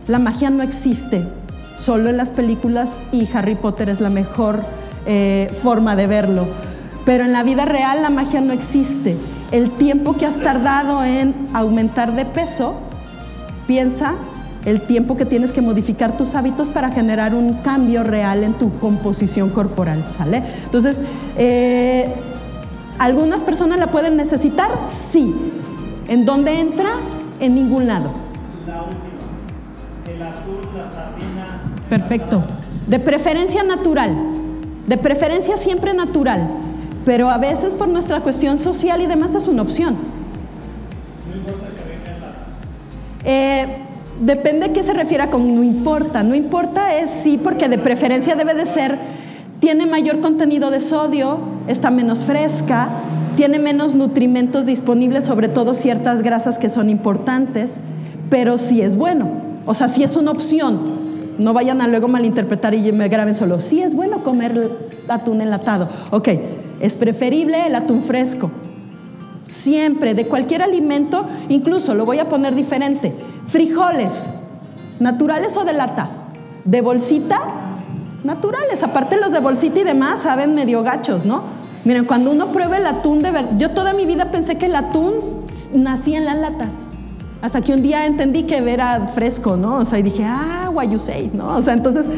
La magia no existe, solo en las películas y Harry Potter es la mejor eh, forma de verlo pero en la vida real la magia no existe. El tiempo que has tardado en aumentar de peso, piensa el tiempo que tienes que modificar tus hábitos para generar un cambio real en tu composición corporal, ¿sale? Entonces, eh, ¿algunas personas la pueden necesitar? Sí. ¿En dónde entra? En ningún lado. La última. El atún, la sardina. Perfecto. De preferencia natural. De preferencia siempre natural pero a veces por nuestra cuestión social y demás es una opción. Eh, depende a qué se refiera con no importa. No importa es sí, porque de preferencia debe de ser, tiene mayor contenido de sodio, está menos fresca, tiene menos nutrimentos disponibles, sobre todo ciertas grasas que son importantes, pero sí es bueno. O sea, sí es una opción. No vayan a luego malinterpretar y me graben solo. Sí es bueno comer atún enlatado. Ok, es preferible el atún fresco. Siempre, de cualquier alimento, incluso lo voy a poner diferente. Frijoles, naturales o de lata, de bolsita, naturales. Aparte los de bolsita y demás saben medio gachos, ¿no? Miren, cuando uno prueba el atún de verdad, yo toda mi vida pensé que el atún nacía en las latas. Hasta que un día entendí que era fresco, ¿no? O sea, y dije, ah, say, ¿no? O sea, entonces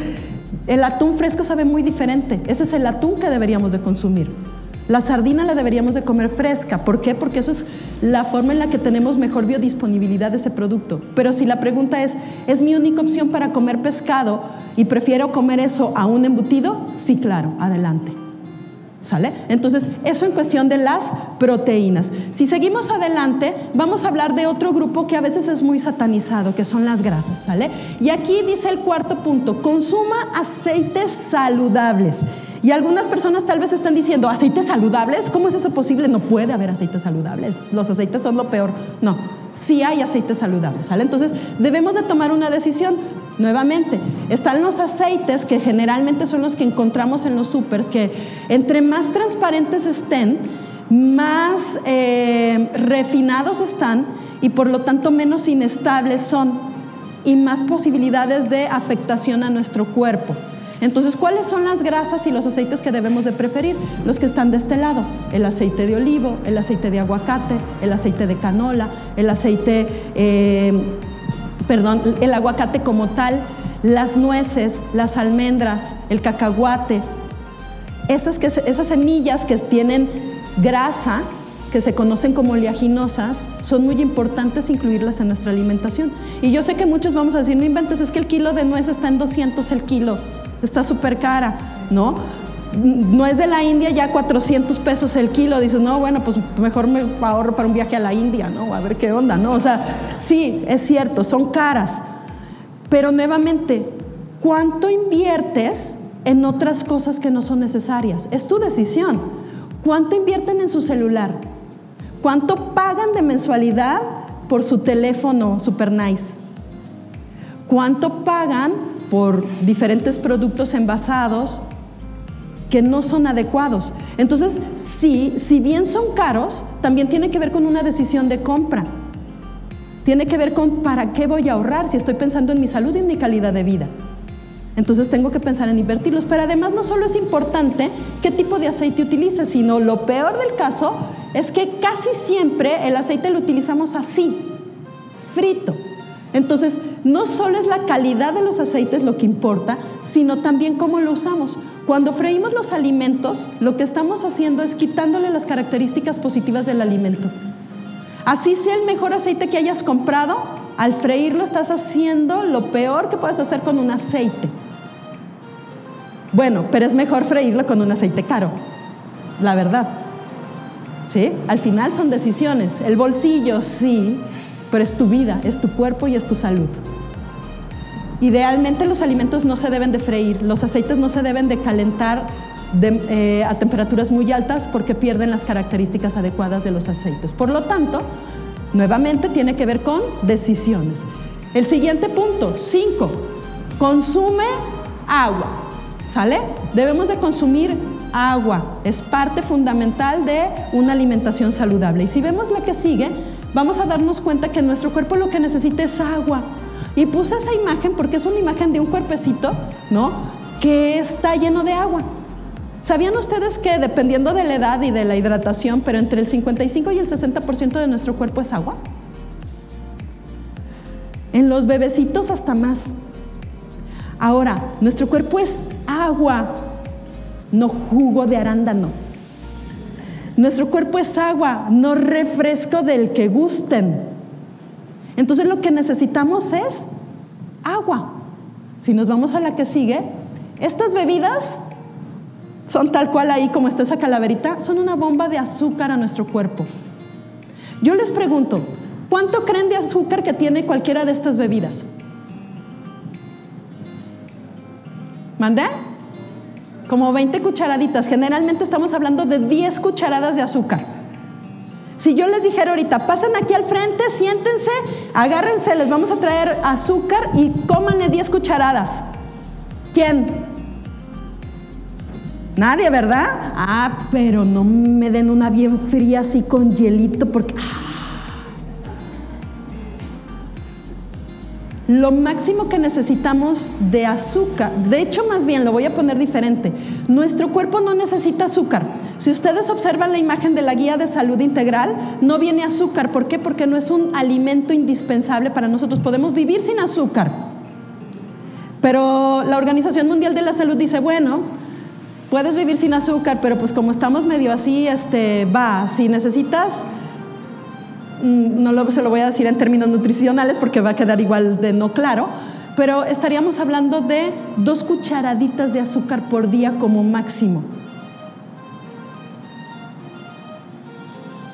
el atún fresco sabe muy diferente. Ese es el atún que deberíamos de consumir. La sardina la deberíamos de comer fresca. ¿Por qué? Porque eso es la forma en la que tenemos mejor biodisponibilidad de ese producto. Pero si la pregunta es, ¿es mi única opción para comer pescado y prefiero comer eso a un embutido? Sí, claro, adelante. ¿Sale? Entonces, eso en cuestión de las proteínas. Si seguimos adelante, vamos a hablar de otro grupo que a veces es muy satanizado, que son las grasas, ¿sale? Y aquí dice el cuarto punto, consuma aceites saludables. Y algunas personas tal vez están diciendo, ¿aceites saludables? ¿Cómo es eso posible? No puede haber aceites saludables. Los aceites son lo peor. No, sí hay aceites saludables, ¿sale? Entonces, debemos de tomar una decisión. Nuevamente, están los aceites que generalmente son los que encontramos en los supers, que entre más transparentes estén, más eh, refinados están y por lo tanto menos inestables son y más posibilidades de afectación a nuestro cuerpo. Entonces, ¿cuáles son las grasas y los aceites que debemos de preferir? Los que están de este lado, el aceite de olivo, el aceite de aguacate, el aceite de canola, el aceite eh, perdón, el aguacate como tal, las nueces, las almendras, el cacahuate, esas, esas semillas que tienen grasa, que se conocen como oleaginosas, son muy importantes incluirlas en nuestra alimentación. Y yo sé que muchos vamos a decir, no inventes, es que el kilo de nuez está en 200 el kilo, está súper cara, ¿no? No es de la India ya 400 pesos el kilo, dices, no, bueno, pues mejor me ahorro para un viaje a la India, ¿no? A ver qué onda, ¿no? O sea, sí, es cierto, son caras, pero nuevamente, ¿cuánto inviertes en otras cosas que no son necesarias? Es tu decisión. ¿Cuánto invierten en su celular? ¿Cuánto pagan de mensualidad por su teléfono super nice? ¿Cuánto pagan por diferentes productos envasados? Que no son adecuados. Entonces, sí, si bien son caros, también tiene que ver con una decisión de compra. Tiene que ver con para qué voy a ahorrar si estoy pensando en mi salud y en mi calidad de vida. Entonces tengo que pensar en invertirlos. Pero además no solo es importante qué tipo de aceite utilices, sino lo peor del caso es que casi siempre el aceite lo utilizamos así, frito. Entonces, no solo es la calidad de los aceites lo que importa, sino también cómo lo usamos. Cuando freímos los alimentos, lo que estamos haciendo es quitándole las características positivas del alimento. Así sea el mejor aceite que hayas comprado, al freírlo estás haciendo lo peor que puedes hacer con un aceite. Bueno, pero es mejor freírlo con un aceite caro, la verdad. ¿Sí? Al final son decisiones. El bolsillo, sí, pero es tu vida, es tu cuerpo y es tu salud. Idealmente los alimentos no se deben de freír, los aceites no se deben de calentar eh, a temperaturas muy altas porque pierden las características adecuadas de los aceites. Por lo tanto, nuevamente tiene que ver con decisiones. El siguiente punto, 5, consume agua. ¿Sale? Debemos de consumir agua. Es parte fundamental de una alimentación saludable. Y si vemos la que sigue, vamos a darnos cuenta que nuestro cuerpo lo que necesita es agua. Y puse esa imagen porque es una imagen de un cuerpecito, ¿no? Que está lleno de agua. ¿Sabían ustedes que dependiendo de la edad y de la hidratación, pero entre el 55 y el 60% de nuestro cuerpo es agua? En los bebecitos hasta más. Ahora, nuestro cuerpo es agua, no jugo de arándano. Nuestro cuerpo es agua, no refresco del que gusten. Entonces lo que necesitamos es agua. Si nos vamos a la que sigue, estas bebidas son tal cual ahí como está esa calaverita, son una bomba de azúcar a nuestro cuerpo. Yo les pregunto, ¿cuánto creen de azúcar que tiene cualquiera de estas bebidas? ¿Mandé? Como 20 cucharaditas. Generalmente estamos hablando de 10 cucharadas de azúcar. Si yo les dijera ahorita, pasen aquí al frente, siéntense, agárrense, les vamos a traer azúcar y cómanle 10 cucharadas. ¿Quién? Nadie, ¿verdad? Ah, pero no me den una bien fría así con hielito porque... Ah, lo máximo que necesitamos de azúcar. De hecho, más bien lo voy a poner diferente. Nuestro cuerpo no necesita azúcar. Si ustedes observan la imagen de la guía de salud integral, no viene azúcar. ¿Por qué? Porque no es un alimento indispensable para nosotros. Podemos vivir sin azúcar. Pero la Organización Mundial de la Salud dice, bueno, puedes vivir sin azúcar, pero pues como estamos medio así, este, va, si necesitas Mm, no se lo voy a decir en términos nutricionales porque va a quedar igual de no claro, pero estaríamos hablando de dos cucharaditas de azúcar por día como máximo.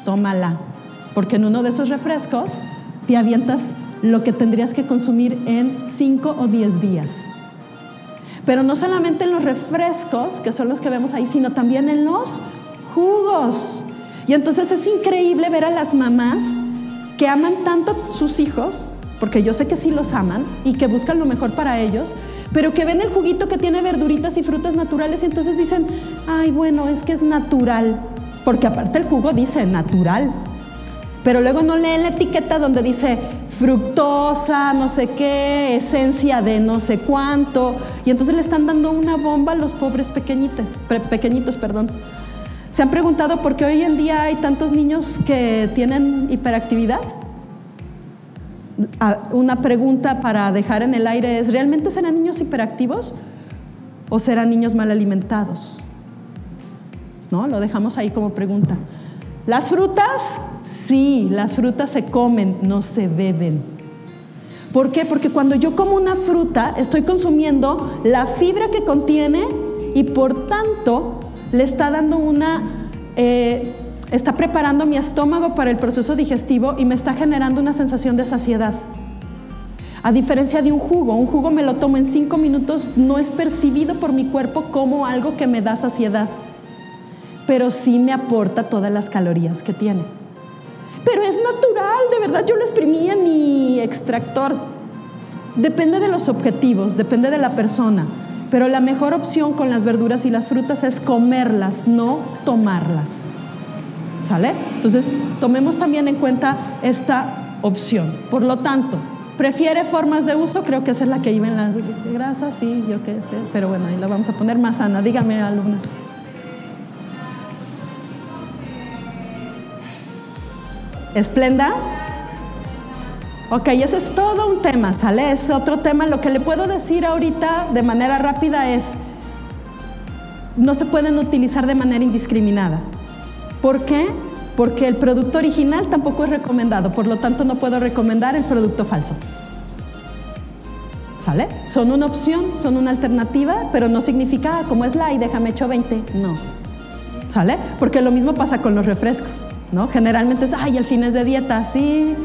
Tómala, porque en uno de esos refrescos te avientas lo que tendrías que consumir en 5 o 10 días. Pero no solamente en los refrescos, que son los que vemos ahí, sino también en los jugos. Y entonces es increíble ver a las mamás que aman tanto a sus hijos, porque yo sé que sí los aman y que buscan lo mejor para ellos, pero que ven el juguito que tiene verduritas y frutas naturales y entonces dicen, ay, bueno, es que es natural, porque aparte el jugo dice natural, pero luego no leen la etiqueta donde dice fructosa, no sé qué, esencia de no sé cuánto, y entonces le están dando una bomba a los pobres pequeñitos, pequeñitos, perdón. ¿Se han preguntado por qué hoy en día hay tantos niños que tienen hiperactividad? Ah, una pregunta para dejar en el aire es, ¿realmente serán niños hiperactivos o serán niños mal alimentados? ¿No? Lo dejamos ahí como pregunta. ¿Las frutas? Sí, las frutas se comen, no se beben. ¿Por qué? Porque cuando yo como una fruta estoy consumiendo la fibra que contiene y por tanto le está dando una, eh, está preparando mi estómago para el proceso digestivo y me está generando una sensación de saciedad. A diferencia de un jugo, un jugo me lo tomo en cinco minutos, no es percibido por mi cuerpo como algo que me da saciedad, pero sí me aporta todas las calorías que tiene. Pero es natural, de verdad, yo lo exprimí en mi extractor. Depende de los objetivos, depende de la persona. Pero la mejor opción con las verduras y las frutas es comerlas, no tomarlas. ¿Sale? Entonces, tomemos también en cuenta esta opción. Por lo tanto, ¿prefiere formas de uso? Creo que es la que iba en las grasas, sí, yo qué sé. Pero bueno, ahí la vamos a poner más sana. Dígame, alumna. Esplenda. Ok, ese es todo un tema, ¿sale? Es otro tema. Lo que le puedo decir ahorita de manera rápida es, no se pueden utilizar de manera indiscriminada. ¿Por qué? Porque el producto original tampoco es recomendado, por lo tanto no puedo recomendar el producto falso. ¿Sale? Son una opción, son una alternativa, pero no significa, ah, como es la y déjame hecho 20. No. ¿Sale? Porque lo mismo pasa con los refrescos, ¿no? Generalmente es, ay, el fin es de dieta, sí,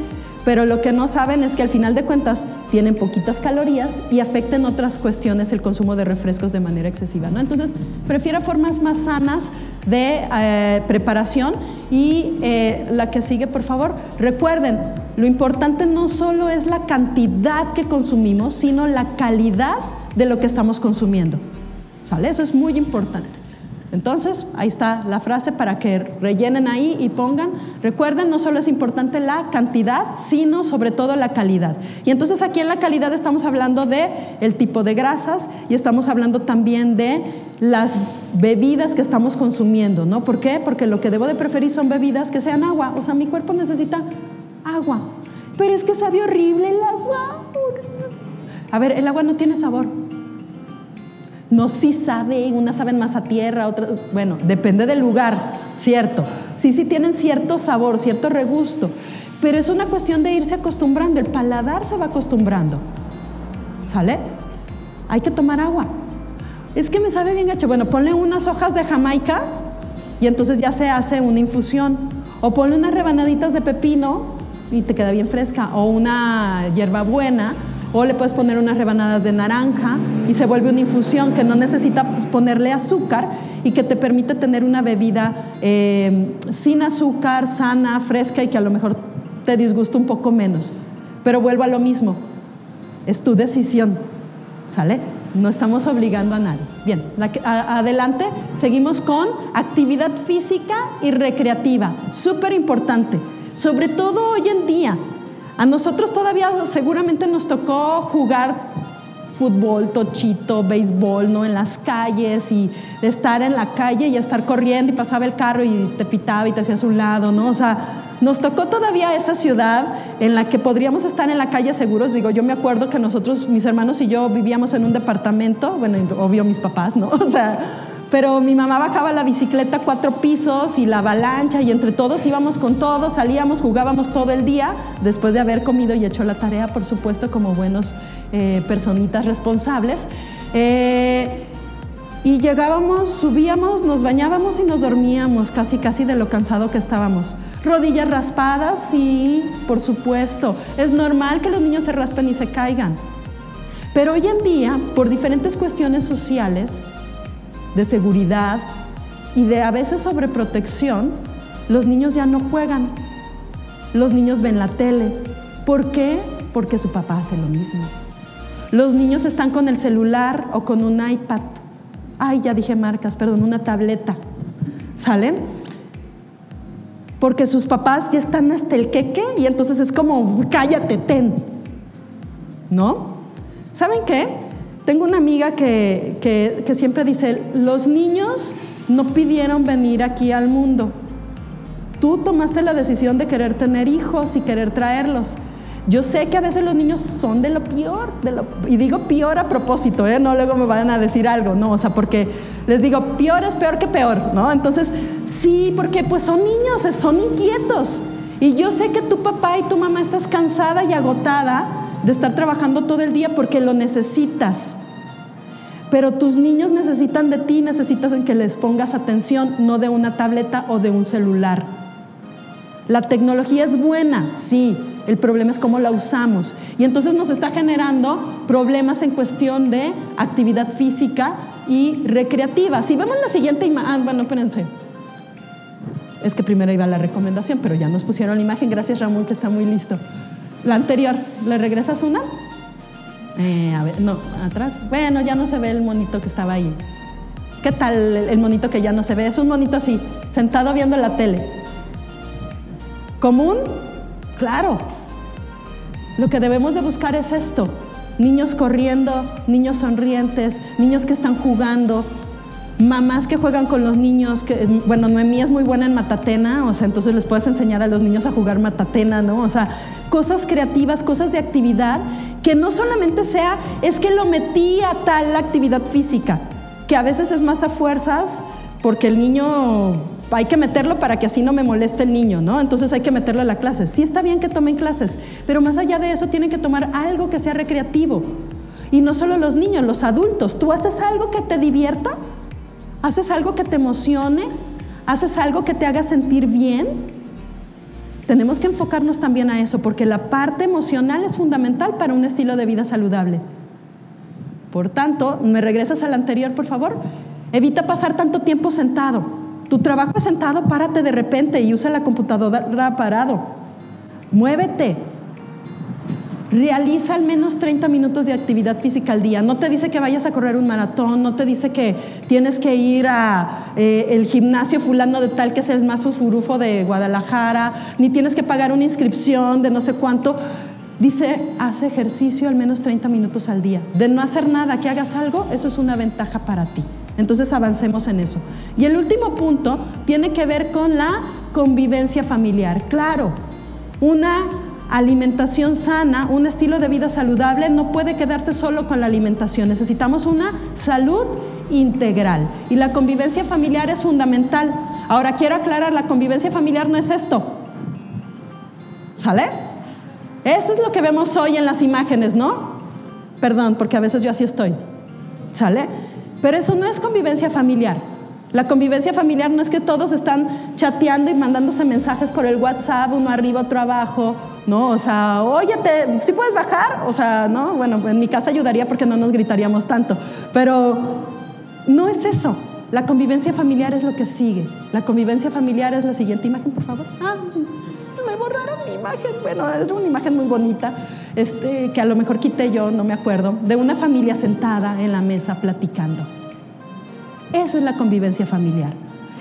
pero lo que no saben es que al final de cuentas tienen poquitas calorías y afectan otras cuestiones el consumo de refrescos de manera excesiva. ¿no? Entonces, prefiero formas más sanas de eh, preparación y eh, la que sigue, por favor, recuerden, lo importante no solo es la cantidad que consumimos, sino la calidad de lo que estamos consumiendo. ¿Sale? Eso es muy importante. Entonces, ahí está la frase para que rellenen ahí y pongan. Recuerden, no solo es importante la cantidad, sino sobre todo la calidad. Y entonces aquí en la calidad estamos hablando de el tipo de grasas y estamos hablando también de las bebidas que estamos consumiendo, ¿no? ¿Por qué? Porque lo que debo de preferir son bebidas que sean agua. O sea, mi cuerpo necesita agua. Pero es que sabe horrible el agua. A ver, el agua no tiene sabor. No sí sabe, unas saben más a tierra, otras, bueno, depende del lugar, cierto. Sí, sí tienen cierto sabor, cierto regusto, pero es una cuestión de irse acostumbrando, el paladar se va acostumbrando. ¿Sale? Hay que tomar agua. Es que me sabe bien gacho. Bueno, ponle unas hojas de Jamaica y entonces ya se hace una infusión. O ponle unas rebanaditas de pepino y te queda bien fresca. O una hierbabuena o le puedes poner unas rebanadas de naranja y se vuelve una infusión que no necesita ponerle azúcar y que te permite tener una bebida eh, sin azúcar, sana, fresca y que a lo mejor te disgusta un poco menos. Pero vuelvo a lo mismo, es tu decisión, ¿sale? No estamos obligando a nadie. Bien, adelante, seguimos con actividad física y recreativa, súper importante, sobre todo hoy en día a nosotros todavía seguramente nos tocó jugar fútbol, tochito, béisbol, ¿no? En las calles y estar en la calle y estar corriendo y pasaba el carro y te pitaba y te hacías un lado, ¿no? O sea, nos tocó todavía esa ciudad en la que podríamos estar en la calle seguros. Digo, yo me acuerdo que nosotros, mis hermanos y yo vivíamos en un departamento, bueno, obvio mis papás, ¿no? O sea, pero mi mamá bajaba la bicicleta cuatro pisos y la avalancha y entre todos íbamos con todos, salíamos, jugábamos todo el día, después de haber comido y hecho la tarea, por supuesto, como buenos eh, personitas responsables. Eh, y llegábamos, subíamos, nos bañábamos y nos dormíamos, casi casi de lo cansado que estábamos. Rodillas raspadas, sí, por supuesto. Es normal que los niños se raspen y se caigan. Pero hoy en día, por diferentes cuestiones sociales, de seguridad y de a veces sobreprotección, los niños ya no juegan. Los niños ven la tele. ¿Por qué? Porque su papá hace lo mismo. Los niños están con el celular o con un iPad. Ay, ya dije marcas, perdón, una tableta. ¿Salen? Porque sus papás ya están hasta el queque y entonces es como, cállate, ten. ¿No? ¿Saben qué? Tengo una amiga que, siempre dice, los niños no pidieron venir aquí al mundo. Tú tomaste la decisión de querer tener hijos y querer traerlos. Yo sé que a veces los niños son de lo peor, y digo peor a propósito, ¿eh? no luego me van a decir algo, no, o sea, porque les digo, peor es peor que peor, ¿no? Entonces, sí, porque pues son niños, son inquietos. Y yo sé que tu papá y tu mamá estás cansada y agotada de estar trabajando todo el día porque lo necesitas. Pero tus niños necesitan de ti, necesitas en que les pongas atención, no de una tableta o de un celular. La tecnología es buena, sí, el problema es cómo la usamos. Y entonces nos está generando problemas en cuestión de actividad física y recreativa. Si vemos la siguiente imagen, ah, bueno, espérense. Es que primero iba la recomendación, pero ya nos pusieron la imagen. Gracias Ramón, que está muy listo. La anterior, ¿le regresas una? Eh, a ver, no, atrás. Bueno, ya no se ve el monito que estaba ahí. ¿Qué tal el monito que ya no se ve? Es un monito así, sentado viendo la tele. ¿Común? Claro. Lo que debemos de buscar es esto. Niños corriendo, niños sonrientes, niños que están jugando, mamás que juegan con los niños, que, bueno, Noemí es muy buena en matatena, o sea, entonces les puedes enseñar a los niños a jugar matatena, ¿no? O sea, cosas creativas, cosas de actividad, que no solamente sea, es que lo metí a tal actividad física, que a veces es más a fuerzas, porque el niño, hay que meterlo para que así no me moleste el niño, ¿no? Entonces hay que meterlo a la clase. Sí está bien que tomen clases, pero más allá de eso tienen que tomar algo que sea recreativo. Y no solo los niños, los adultos. ¿Tú haces algo que te divierta? ¿Haces algo que te emocione? ¿Haces algo que te haga sentir bien? Tenemos que enfocarnos también a eso, porque la parte emocional es fundamental para un estilo de vida saludable. Por tanto, ¿me regresas al anterior, por favor? Evita pasar tanto tiempo sentado. Tu trabajo es sentado, párate de repente y usa la computadora parado. Muévete, Realiza al menos 30 minutos de actividad física al día. No te dice que vayas a correr un maratón, no te dice que tienes que ir a eh, el gimnasio fulano de tal que es el más furufo de Guadalajara, ni tienes que pagar una inscripción de no sé cuánto. Dice, haz ejercicio al menos 30 minutos al día. De no hacer nada, que hagas algo, eso es una ventaja para ti. Entonces avancemos en eso. Y el último punto tiene que ver con la convivencia familiar. Claro, una alimentación sana, un estilo de vida saludable, no puede quedarse solo con la alimentación. Necesitamos una salud integral. Y la convivencia familiar es fundamental. Ahora quiero aclarar, la convivencia familiar no es esto. ¿Sale? Eso es lo que vemos hoy en las imágenes, ¿no? Perdón, porque a veces yo así estoy. ¿Sale? Pero eso no es convivencia familiar. La convivencia familiar no es que todos están chateando y mandándose mensajes por el WhatsApp, uno arriba, otro abajo, ¿no? O sea, oye, ¿sí puedes bajar? O sea, ¿no? Bueno, en mi casa ayudaría porque no nos gritaríamos tanto, pero no es eso. La convivencia familiar es lo que sigue. La convivencia familiar es la siguiente imagen, por favor. Ah, me borraron mi imagen. Bueno, era una imagen muy bonita, este, que a lo mejor quité yo, no me acuerdo, de una familia sentada en la mesa platicando. Esa es la convivencia familiar.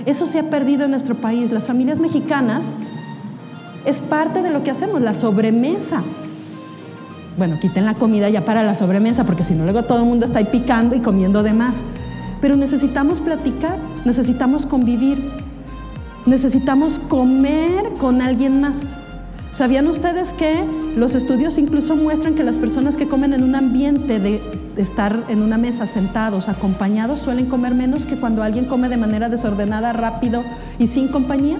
Eso se ha perdido en nuestro país. Las familias mexicanas es parte de lo que hacemos, la sobremesa. Bueno, quiten la comida ya para la sobremesa, porque si no luego todo el mundo está ahí picando y comiendo de más. Pero necesitamos platicar, necesitamos convivir, necesitamos comer con alguien más. ¿Sabían ustedes que los estudios incluso muestran que las personas que comen en un ambiente de estar en una mesa sentados, acompañados, suelen comer menos que cuando alguien come de manera desordenada, rápido y sin compañía?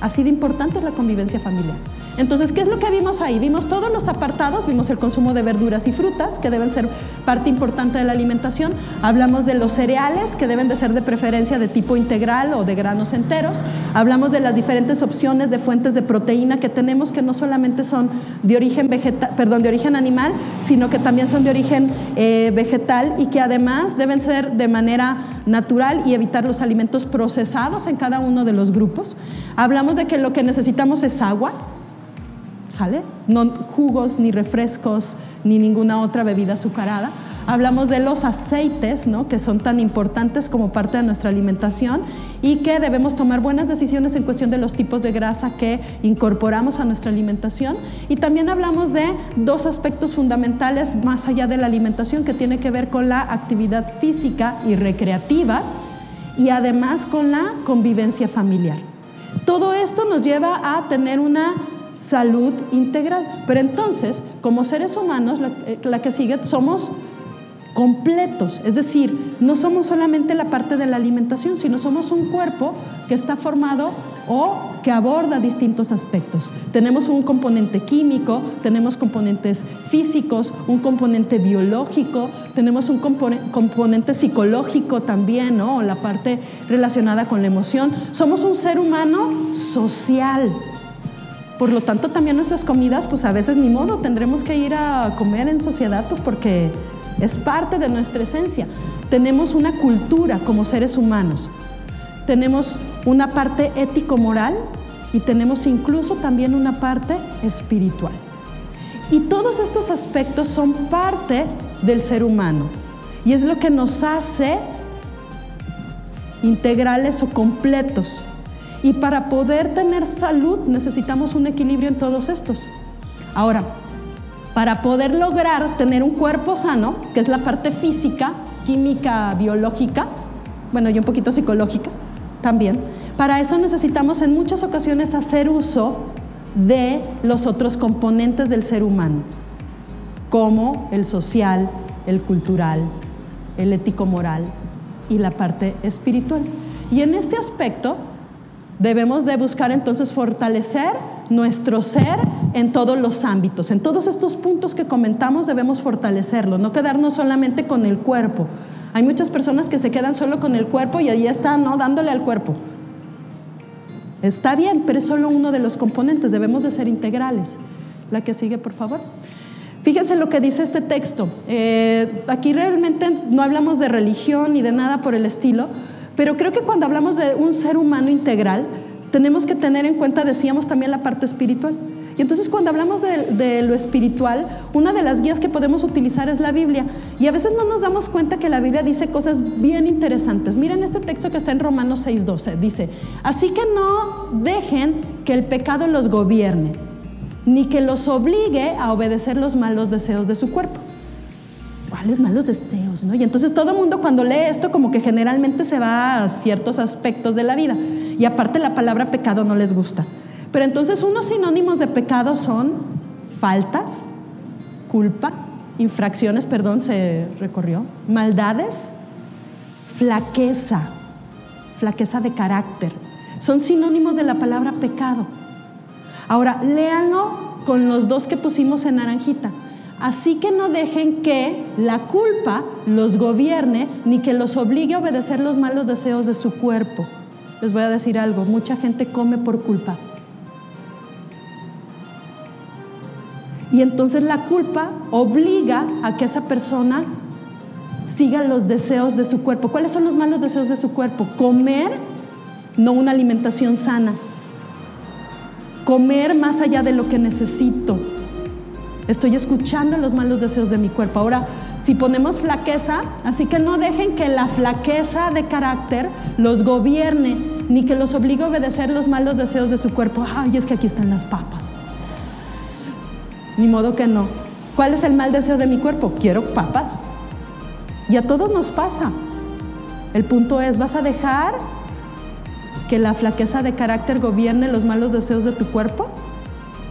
Así de importante es la convivencia familiar. Entonces, ¿qué es lo que vimos ahí? Vimos todos los apartados, vimos el consumo de verduras y frutas, que deben ser parte importante de la alimentación. Hablamos de los cereales, que deben de ser de preferencia de tipo integral o de granos enteros. Hablamos de las diferentes opciones de fuentes de proteína que tenemos, que no solamente son de origen, vegetal, perdón, de origen animal, sino que también son de origen eh, vegetal y que además deben ser de manera natural y evitar los alimentos procesados en cada uno de los grupos. Hablamos de que lo que necesitamos es agua, no jugos, ni refrescos, ni ninguna otra bebida azucarada. Hablamos de los aceites, ¿no? que son tan importantes como parte de nuestra alimentación y que debemos tomar buenas decisiones en cuestión de los tipos de grasa que incorporamos a nuestra alimentación. Y también hablamos de dos aspectos fundamentales más allá de la alimentación que tiene que ver con la actividad física y recreativa y además con la convivencia familiar. Todo esto nos lleva a tener una salud integral. Pero entonces, como seres humanos, eh, la, que sigue, somos completos, es decir, no somos solamente la parte de la alimentación, sino somos un cuerpo que está formado o que aborda distintos aspectos. Tenemos un componente químico, tenemos componentes físicos, un componente biológico, tenemos un componente psicológico también, ¿no? la parte relacionada con la emoción. Somos un ser humano social, por lo tanto, también nuestras comidas, pues a veces ni modo, tendremos que ir a comer en sociedad, pues porque es parte de nuestra esencia. Tenemos una cultura como seres humanos, tenemos una parte ético-moral y tenemos incluso también una parte espiritual. Y todos estos aspectos son parte del ser humano. Y es lo que nos hace integrales o completos. Y para poder tener salud necesitamos un equilibrio en todos estos. Ahora, para poder lograr tener un cuerpo sano, que es la parte física, química, biológica, bueno, y un poquito psicológica también, para eso necesitamos en muchas ocasiones hacer uso de los otros componentes del ser humano, como el social, el cultural, el ético-moral y la parte espiritual. Y en este aspecto debemos de buscar entonces fortalecer nuestro ser en todos los ámbitos. En todos estos puntos que comentamos debemos fortalecerlo, no quedarnos solamente con el cuerpo. Hay muchas personas que se quedan solo con el cuerpo y ahí están, ¿no? Dándole al cuerpo. Está bien, pero es solo uno de los componentes, debemos de ser integrales. La que sigue, por favor. Fíjense lo que dice este texto. Eh, aquí realmente no hablamos de religión ni de nada por el estilo, pero creo que cuando hablamos de un ser humano integral, tenemos que tener en cuenta, decíamos también, la parte espiritual. Y entonces cuando hablamos de, lo espiritual, una de las guías que podemos utilizar es la Biblia. Y a veces no nos damos cuenta que la Biblia dice cosas bien interesantes. Miren este texto que está en Romanos 6:12. Dice, así que no dejen que el pecado los gobierne, ni que los obligue a obedecer los malos deseos de su cuerpo. ¿Cuáles malos deseos? ¿no? Y entonces todo el mundo cuando lee esto como que generalmente se va a ciertos aspectos de la vida. Y aparte la palabra pecado no les gusta. Pero entonces unos sinónimos de pecado son faltas, culpa, infracciones, perdón, se recorrió, maldades, flaqueza, flaqueza de carácter. Son sinónimos de la palabra pecado. Ahora, léanlo con los dos que pusimos en naranjita. Así que no dejen que la culpa los gobierne ni que los obligue a obedecer los malos deseos de su cuerpo. Les voy a decir algo, mucha gente come por culpa. Y entonces la culpa obliga a que esa persona siga los deseos de su cuerpo. ¿Cuáles son los malos deseos de su cuerpo? Comer, no una alimentación sana. Comer más allá de lo que necesito. Estoy escuchando los malos deseos de mi cuerpo. Ahora, si ponemos flaqueza, así que no dejen que la flaqueza de carácter los gobierne, ni que los obligue a obedecer los malos deseos de su cuerpo. Ay, es que aquí están las papas. Ni modo que no. ¿Cuál es el mal deseo de mi cuerpo? Quiero papas. Y a todos nos pasa. El punto es, ¿vas a dejar que la flaqueza de carácter gobierne los malos deseos de tu cuerpo?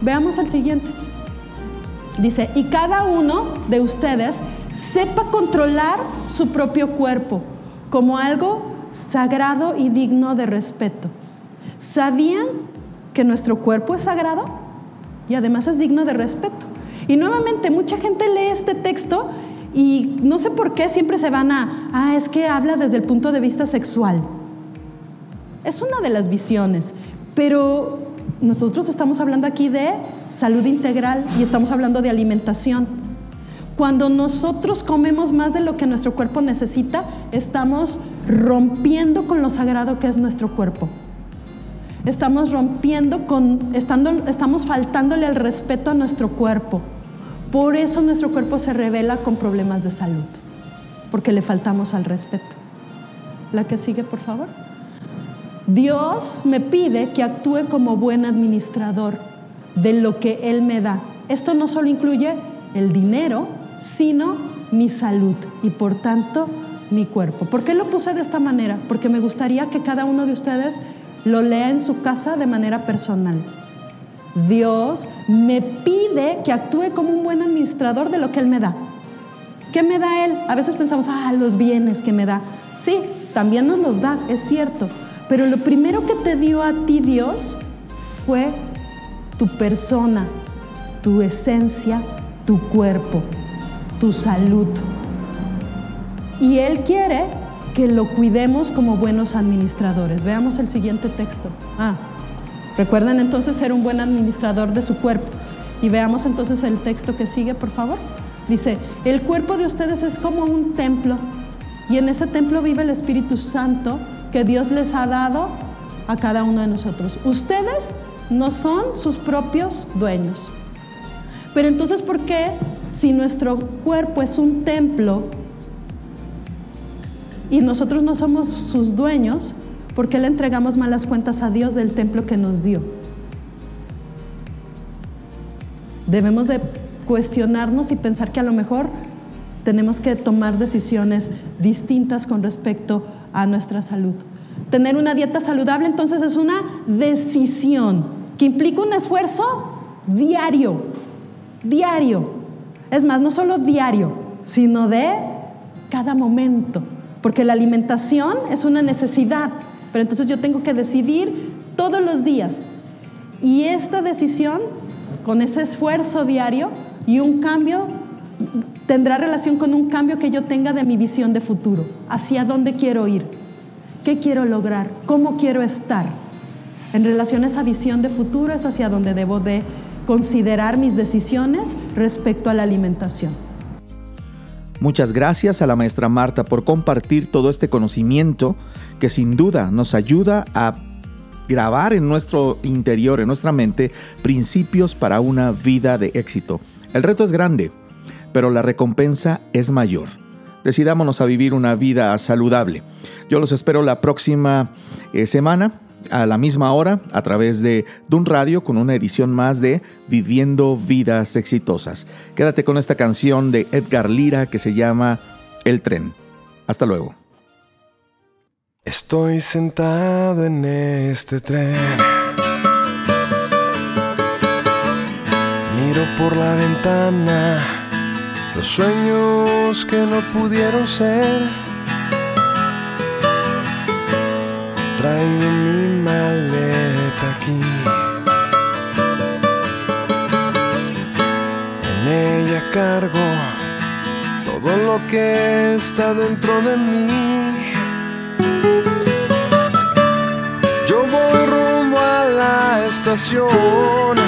Veamos el siguiente. Dice, y cada uno de ustedes sepa controlar su propio cuerpo como algo sagrado y digno de respeto. ¿Sabían que nuestro cuerpo es sagrado? y además es digno de respeto. Y nuevamente, mucha gente lee este texto y no sé por qué siempre se van a, ah, es que habla desde el punto de vista sexual. Es una de las visiones, pero nosotros estamos hablando aquí de salud integral y estamos hablando de alimentación. Cuando nosotros comemos más de lo que nuestro cuerpo necesita, estamos rompiendo con lo sagrado que es nuestro cuerpo estamos rompiendo con, estando, estamos faltándole el respeto a nuestro cuerpo. Por eso nuestro cuerpo se revela con problemas de salud, porque le faltamos al respeto. La que sigue, por favor. Dios me pide que actúe como buen administrador de lo que Él me da. Esto no solo incluye el dinero, sino mi salud y por tanto mi cuerpo. ¿Por qué lo puse de esta manera? Porque me gustaría que cada uno de ustedes lo lea en su casa de manera personal. Dios me pide que actúe como un buen administrador de lo que Él me da. ¿Qué me da Él? A veces pensamos, ah, los bienes que me da. Sí, también nos los da, es cierto. Pero lo primero que te dio a ti Dios fue tu persona, tu esencia, tu cuerpo, tu salud. Y Él quiere que lo cuidemos como buenos administradores. Veamos el siguiente texto. Ah, recuerden entonces ser un buen administrador de su cuerpo. Y veamos entonces el texto que sigue, por favor. Dice, el cuerpo de ustedes es como un templo y en ese templo vive el Espíritu Santo que Dios les ha dado a cada uno de nosotros. Ustedes no son sus propios dueños. Pero entonces, ¿por qué si nuestro cuerpo es un templo y nosotros no somos sus dueños, ¿por qué le entregamos malas cuentas a Dios del templo que nos dio? Debemos de cuestionarnos y pensar que a lo mejor tenemos que tomar decisiones distintas con respecto a nuestra salud. Tener una dieta saludable entonces es una decisión que implica un esfuerzo diario, diario. Es más, no solo diario, sino de cada momento, porque la alimentación es una necesidad, pero entonces yo tengo que decidir todos los días. Y esta decisión, con ese esfuerzo diario y un cambio, tendrá relación con un cambio que yo tenga de mi visión de futuro, hacia dónde quiero ir, qué quiero lograr, cómo quiero estar. En relación a esa visión de futuro es hacia donde debo de considerar mis decisiones respecto a la alimentación. Muchas gracias a la maestra Marta por compartir todo este conocimiento que sin duda nos ayuda a grabar en nuestro interior, en nuestra mente, principios para una vida de éxito. El reto es grande, pero la recompensa es mayor. Decidámonos a vivir una vida saludable. Yo los espero la próxima eh, semana a la misma hora a través de Dun Radio con una edición más de Viviendo Vidas Exitosas. Quédate con esta canción de Edgar Lira que se llama El tren. Hasta luego. Estoy sentado en este tren. Miro por la ventana los sueños que no pudieron ser Traigo mi maleta aquí. En ella cargo todo lo que está dentro de mí. Yo voy rumbo a la estación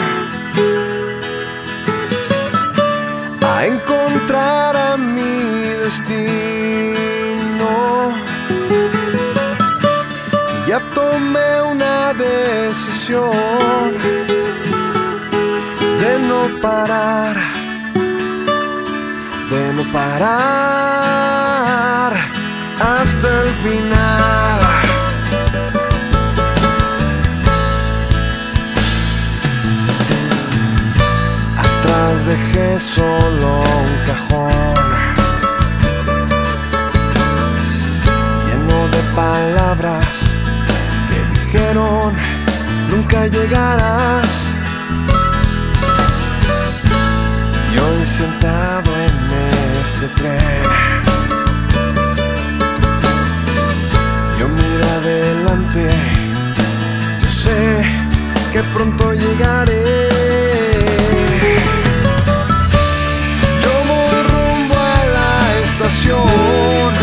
a encontrar a mi destino. ya tomé una decisión de no parar, de no parar hasta el final. Dejé solo un cajón lleno de palabras dijeron, nunca llegarás. Y hoy sentado en este tren, yo miro adelante, yo sé que pronto llegaré. Estación.